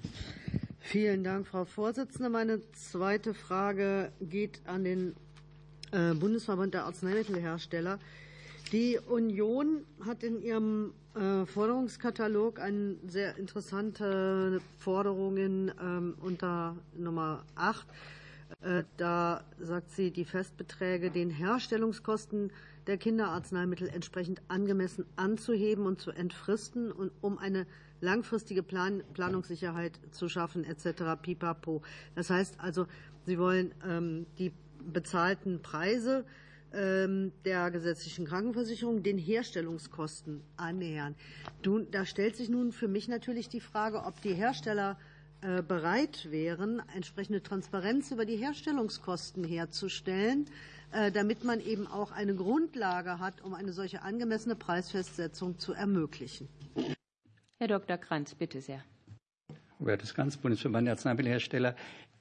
Vielen Dank, Frau Vorsitzende. Meine zweite Frage geht an den äh, Bundesverband der Arzneimittelhersteller. Die Union hat in ihrem äh, Forderungskatalog eine sehr interessante Forderungen ähm, unter Nummer 8. Äh, da sagt sie, die Festbeträge den Herstellungskosten der Kinderarzneimittel entsprechend angemessen anzuheben und zu entfristen, und um eine langfristige Plan Planungssicherheit zu schaffen etc. Pipapo. Das heißt also, Sie wollen ähm, die bezahlten Preise ähm, der gesetzlichen Krankenversicherung den Herstellungskosten annähern. Du, da stellt sich nun für mich natürlich die Frage, ob die Hersteller äh, bereit wären, entsprechende Transparenz über die Herstellungskosten herzustellen damit man eben auch eine Grundlage hat, um eine solche angemessene Preisfestsetzung zu ermöglichen. Herr Dr. Kranz, bitte sehr. Hubertus Kranz, Bundesverband der Arzneimittelhersteller.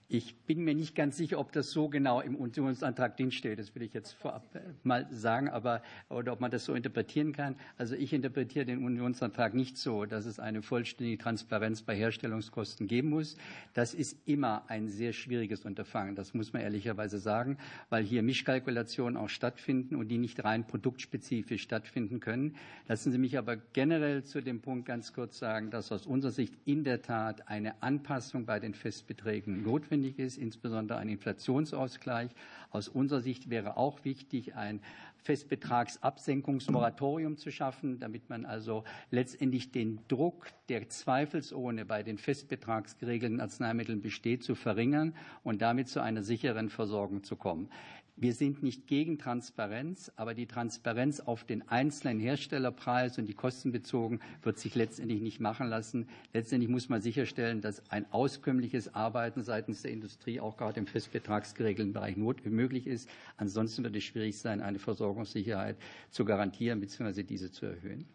Ich bin mir nicht ganz sicher, ob das so genau im Unionsantrag drinsteht. Das will ich jetzt vorab äh, mal sagen, aber oder ob man das so interpretieren kann. Also ich interpretiere den Unionsantrag nicht so, dass es eine vollständige Transparenz bei Herstellungskosten geben muss. Das ist immer ein sehr schwieriges Unterfangen. Das muss man ehrlicherweise sagen, weil hier Mischkalkulationen auch stattfinden und die nicht rein produktspezifisch stattfinden können. Lassen Sie mich aber generell zu dem Punkt ganz kurz sagen, dass aus unserer Sicht in der Tat eine Anpassung bei den Festbeträgen notwendig notwendig ist, insbesondere ein Inflationsausgleich. Aus unserer Sicht wäre auch wichtig, ein Festbetragsabsenkungsmoratorium zu schaffen, damit man also letztendlich den Druck, der zweifelsohne bei den festbetragsgeregelten Arzneimitteln besteht, zu verringern und damit zu einer sicheren Versorgung zu kommen. Wir sind nicht gegen Transparenz, aber die Transparenz auf den einzelnen Herstellerpreis und die Kosten bezogen wird sich letztendlich nicht machen lassen. Letztendlich muss man sicherstellen, dass ein auskömmliches Arbeiten seitens der Industrie auch gerade im festbetragsgeregelten Bereich möglich ist. Ansonsten wird es schwierig sein, eine Versorgungssicherheit zu garantieren bzw. diese zu erhöhen.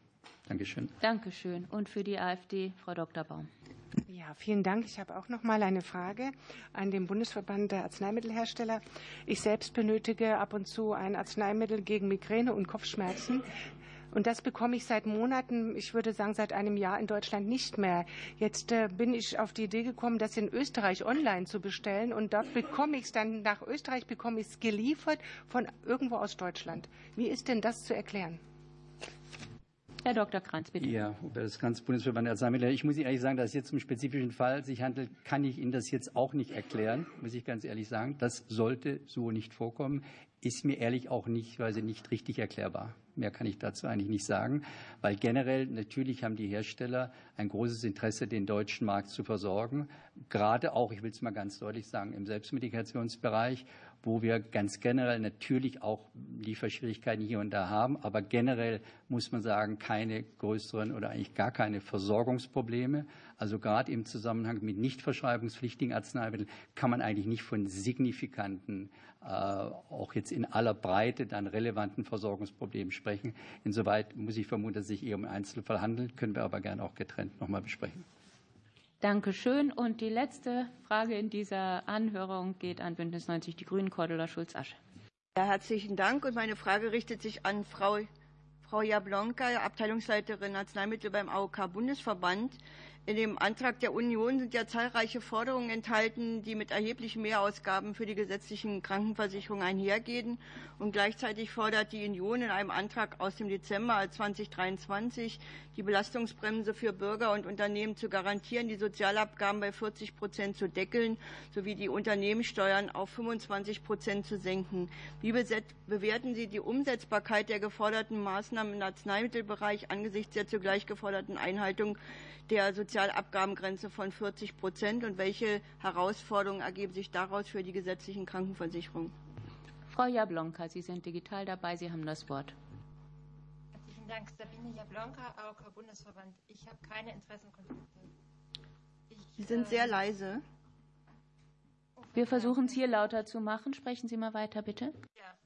Dankeschön. Dankeschön. Und für die AfD Frau Dr. Baum. Ja, vielen Dank. Ich habe auch noch mal eine Frage an den Bundesverband der Arzneimittelhersteller. Ich selbst benötige ab und zu ein Arzneimittel gegen Migräne und Kopfschmerzen. Und das bekomme ich seit Monaten, ich würde sagen seit einem Jahr in Deutschland nicht mehr. Jetzt äh, bin ich auf die Idee gekommen, das in Österreich online zu bestellen. Und dort bekomme ich es dann, nach Österreich bekomme ich es geliefert von irgendwo aus Deutschland. Wie ist denn das zu erklären? Herr Dr. Kranz, bitte. Ja, über das ganze Bundesverband Arzneimittel. Ich muss Ihnen ehrlich sagen, dass es jetzt zum spezifischen Fall sich handelt, kann ich Ihnen das jetzt auch nicht erklären, muss ich ganz ehrlich sagen. Das sollte so nicht vorkommen. Ist mir ehrlich auch nicht, weil sie nicht richtig erklärbar. Mehr kann ich dazu eigentlich nicht sagen, weil generell natürlich haben die Hersteller ein großes Interesse, den deutschen Markt zu versorgen. Gerade auch, ich will es mal ganz deutlich sagen, im Selbstmedikationsbereich wo wir ganz generell natürlich auch Lieferschwierigkeiten hier und da haben, aber generell muss man sagen, keine größeren oder eigentlich gar keine Versorgungsprobleme. Also gerade im Zusammenhang mit nicht verschreibungspflichtigen Arzneimitteln kann man eigentlich nicht von signifikanten, äh, auch jetzt in aller Breite dann relevanten Versorgungsproblemen sprechen. Insoweit muss ich vermuten, dass es sich eher um Einzelfall handelt, können wir aber gerne auch getrennt nochmal besprechen. Danke schön. Und die letzte Frage in dieser Anhörung geht an Bündnis 90 Die Grünen, Cordula Schulz-Asche. Ja, herzlichen Dank. Und meine Frage richtet sich an Frau, Frau Jablonka, Abteilungsleiterin Arzneimittel beim AOK-Bundesverband. In dem Antrag der Union sind ja zahlreiche Forderungen enthalten, die mit erheblichen Mehrausgaben für die gesetzlichen Krankenversicherungen einhergehen. Und gleichzeitig fordert die Union in einem Antrag aus dem Dezember 2023 die Belastungsbremse für Bürger und Unternehmen zu garantieren, die Sozialabgaben bei 40 Prozent zu deckeln sowie die Unternehmenssteuern auf 25 Prozent zu senken. Wie bewerten Sie die Umsetzbarkeit der geforderten Maßnahmen im Arzneimittelbereich angesichts der zugleich geforderten Einhaltung der Sozialabgabengrenze von 40 Prozent und welche Herausforderungen ergeben sich daraus für die gesetzlichen Krankenversicherungen? Frau Jablonka, Sie sind digital dabei, Sie haben das Wort. Vielen Dank. Sabine Jablonka, AOK Bundesverband. Ich habe keine Interessenkonflikte. Sie sind sehr leise. Wir versuchen es hier lauter zu machen. Sprechen Sie mal weiter, bitte. Ja. Herzlichen.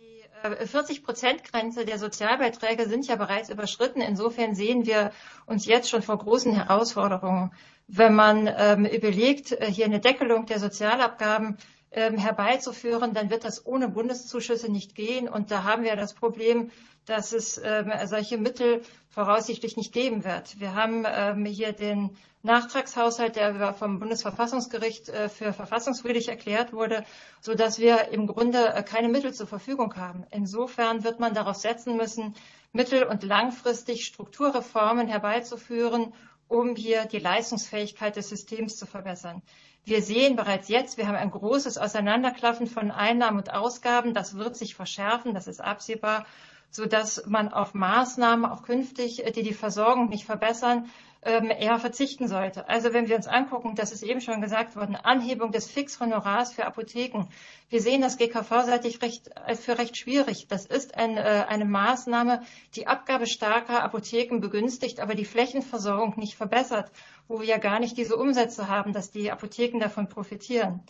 Die 40-Prozent-Grenze der Sozialbeiträge sind ja bereits überschritten. Insofern sehen wir uns jetzt schon vor großen Herausforderungen. Wenn man ähm, überlegt, hier eine Deckelung der Sozialabgaben ähm, herbeizuführen, dann wird das ohne Bundeszuschüsse nicht gehen. Und da haben wir das Problem, dass es ähm, solche Mittel voraussichtlich nicht geben wird. Wir haben ähm, hier den Nachtragshaushalt, der vom Bundesverfassungsgericht äh, für verfassungswidrig erklärt wurde, sodass wir im Grunde äh, keine Mittel zur Verfügung haben. Insofern wird man darauf setzen müssen, mittel- und langfristig Strukturreformen herbeizuführen, um hier die Leistungsfähigkeit des Systems zu verbessern. Wir sehen bereits jetzt, wir haben ein großes Auseinanderklaffen von Einnahmen und Ausgaben. Das wird sich verschärfen, das ist absehbar, sodass man auf Maßnahmen auch künftig, die die Versorgung nicht verbessern, ähm, eher verzichten sollte. Also wenn wir uns angucken, das ist eben schon gesagt worden, Anhebung des Fixhonorars für Apotheken. Wir sehen das GKV-seitig recht, äh, für recht schwierig. Das ist ein, äh, eine Maßnahme, die abgabestarker Apotheken begünstigt, aber die Flächenversorgung nicht verbessert, wo wir ja gar nicht diese Umsätze haben, dass die Apotheken davon profitieren.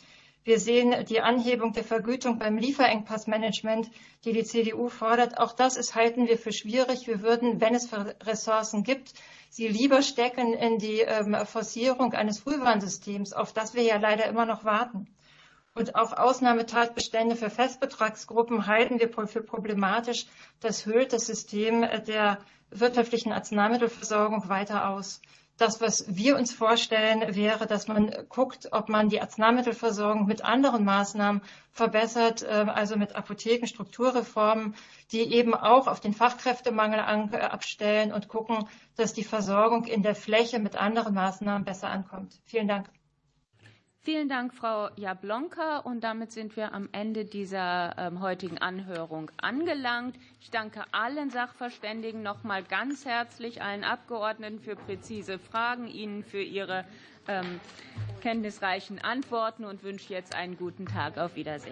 Wir sehen die Anhebung der Vergütung beim Lieferengpassmanagement, die die CDU fordert. Auch das ist, halten wir für schwierig. Wir würden, wenn es Ressourcen gibt, sie lieber stecken in die ähm, Forcierung eines Frühwarnsystems, auf das wir ja leider immer noch warten. Und auch Ausnahmetatbestände für Festbetragsgruppen halten wir für problematisch. Das höhlt das System der wirtschaftlichen Arzneimittelversorgung weiter aus. Das, was wir uns vorstellen, wäre, dass man guckt, ob man die Arzneimittelversorgung mit anderen Maßnahmen verbessert, ähm, also mit Apothekenstrukturreformen, die eben auch auf den Fachkräftemangel abstellen und gucken, dass die Versorgung in der Fläche mit anderen Maßnahmen besser ankommt. Vielen Dank. Vielen Dank, Frau Jablonka. Und damit sind wir am Ende dieser ähm, heutigen Anhörung angelangt. Ich danke allen Sachverständigen noch mal ganz herzlich, allen Abgeordneten für präzise Fragen, Ihnen für Ihre ähm, kenntnisreichen Antworten und wünsche jetzt einen guten Tag. Auf Wiedersehen.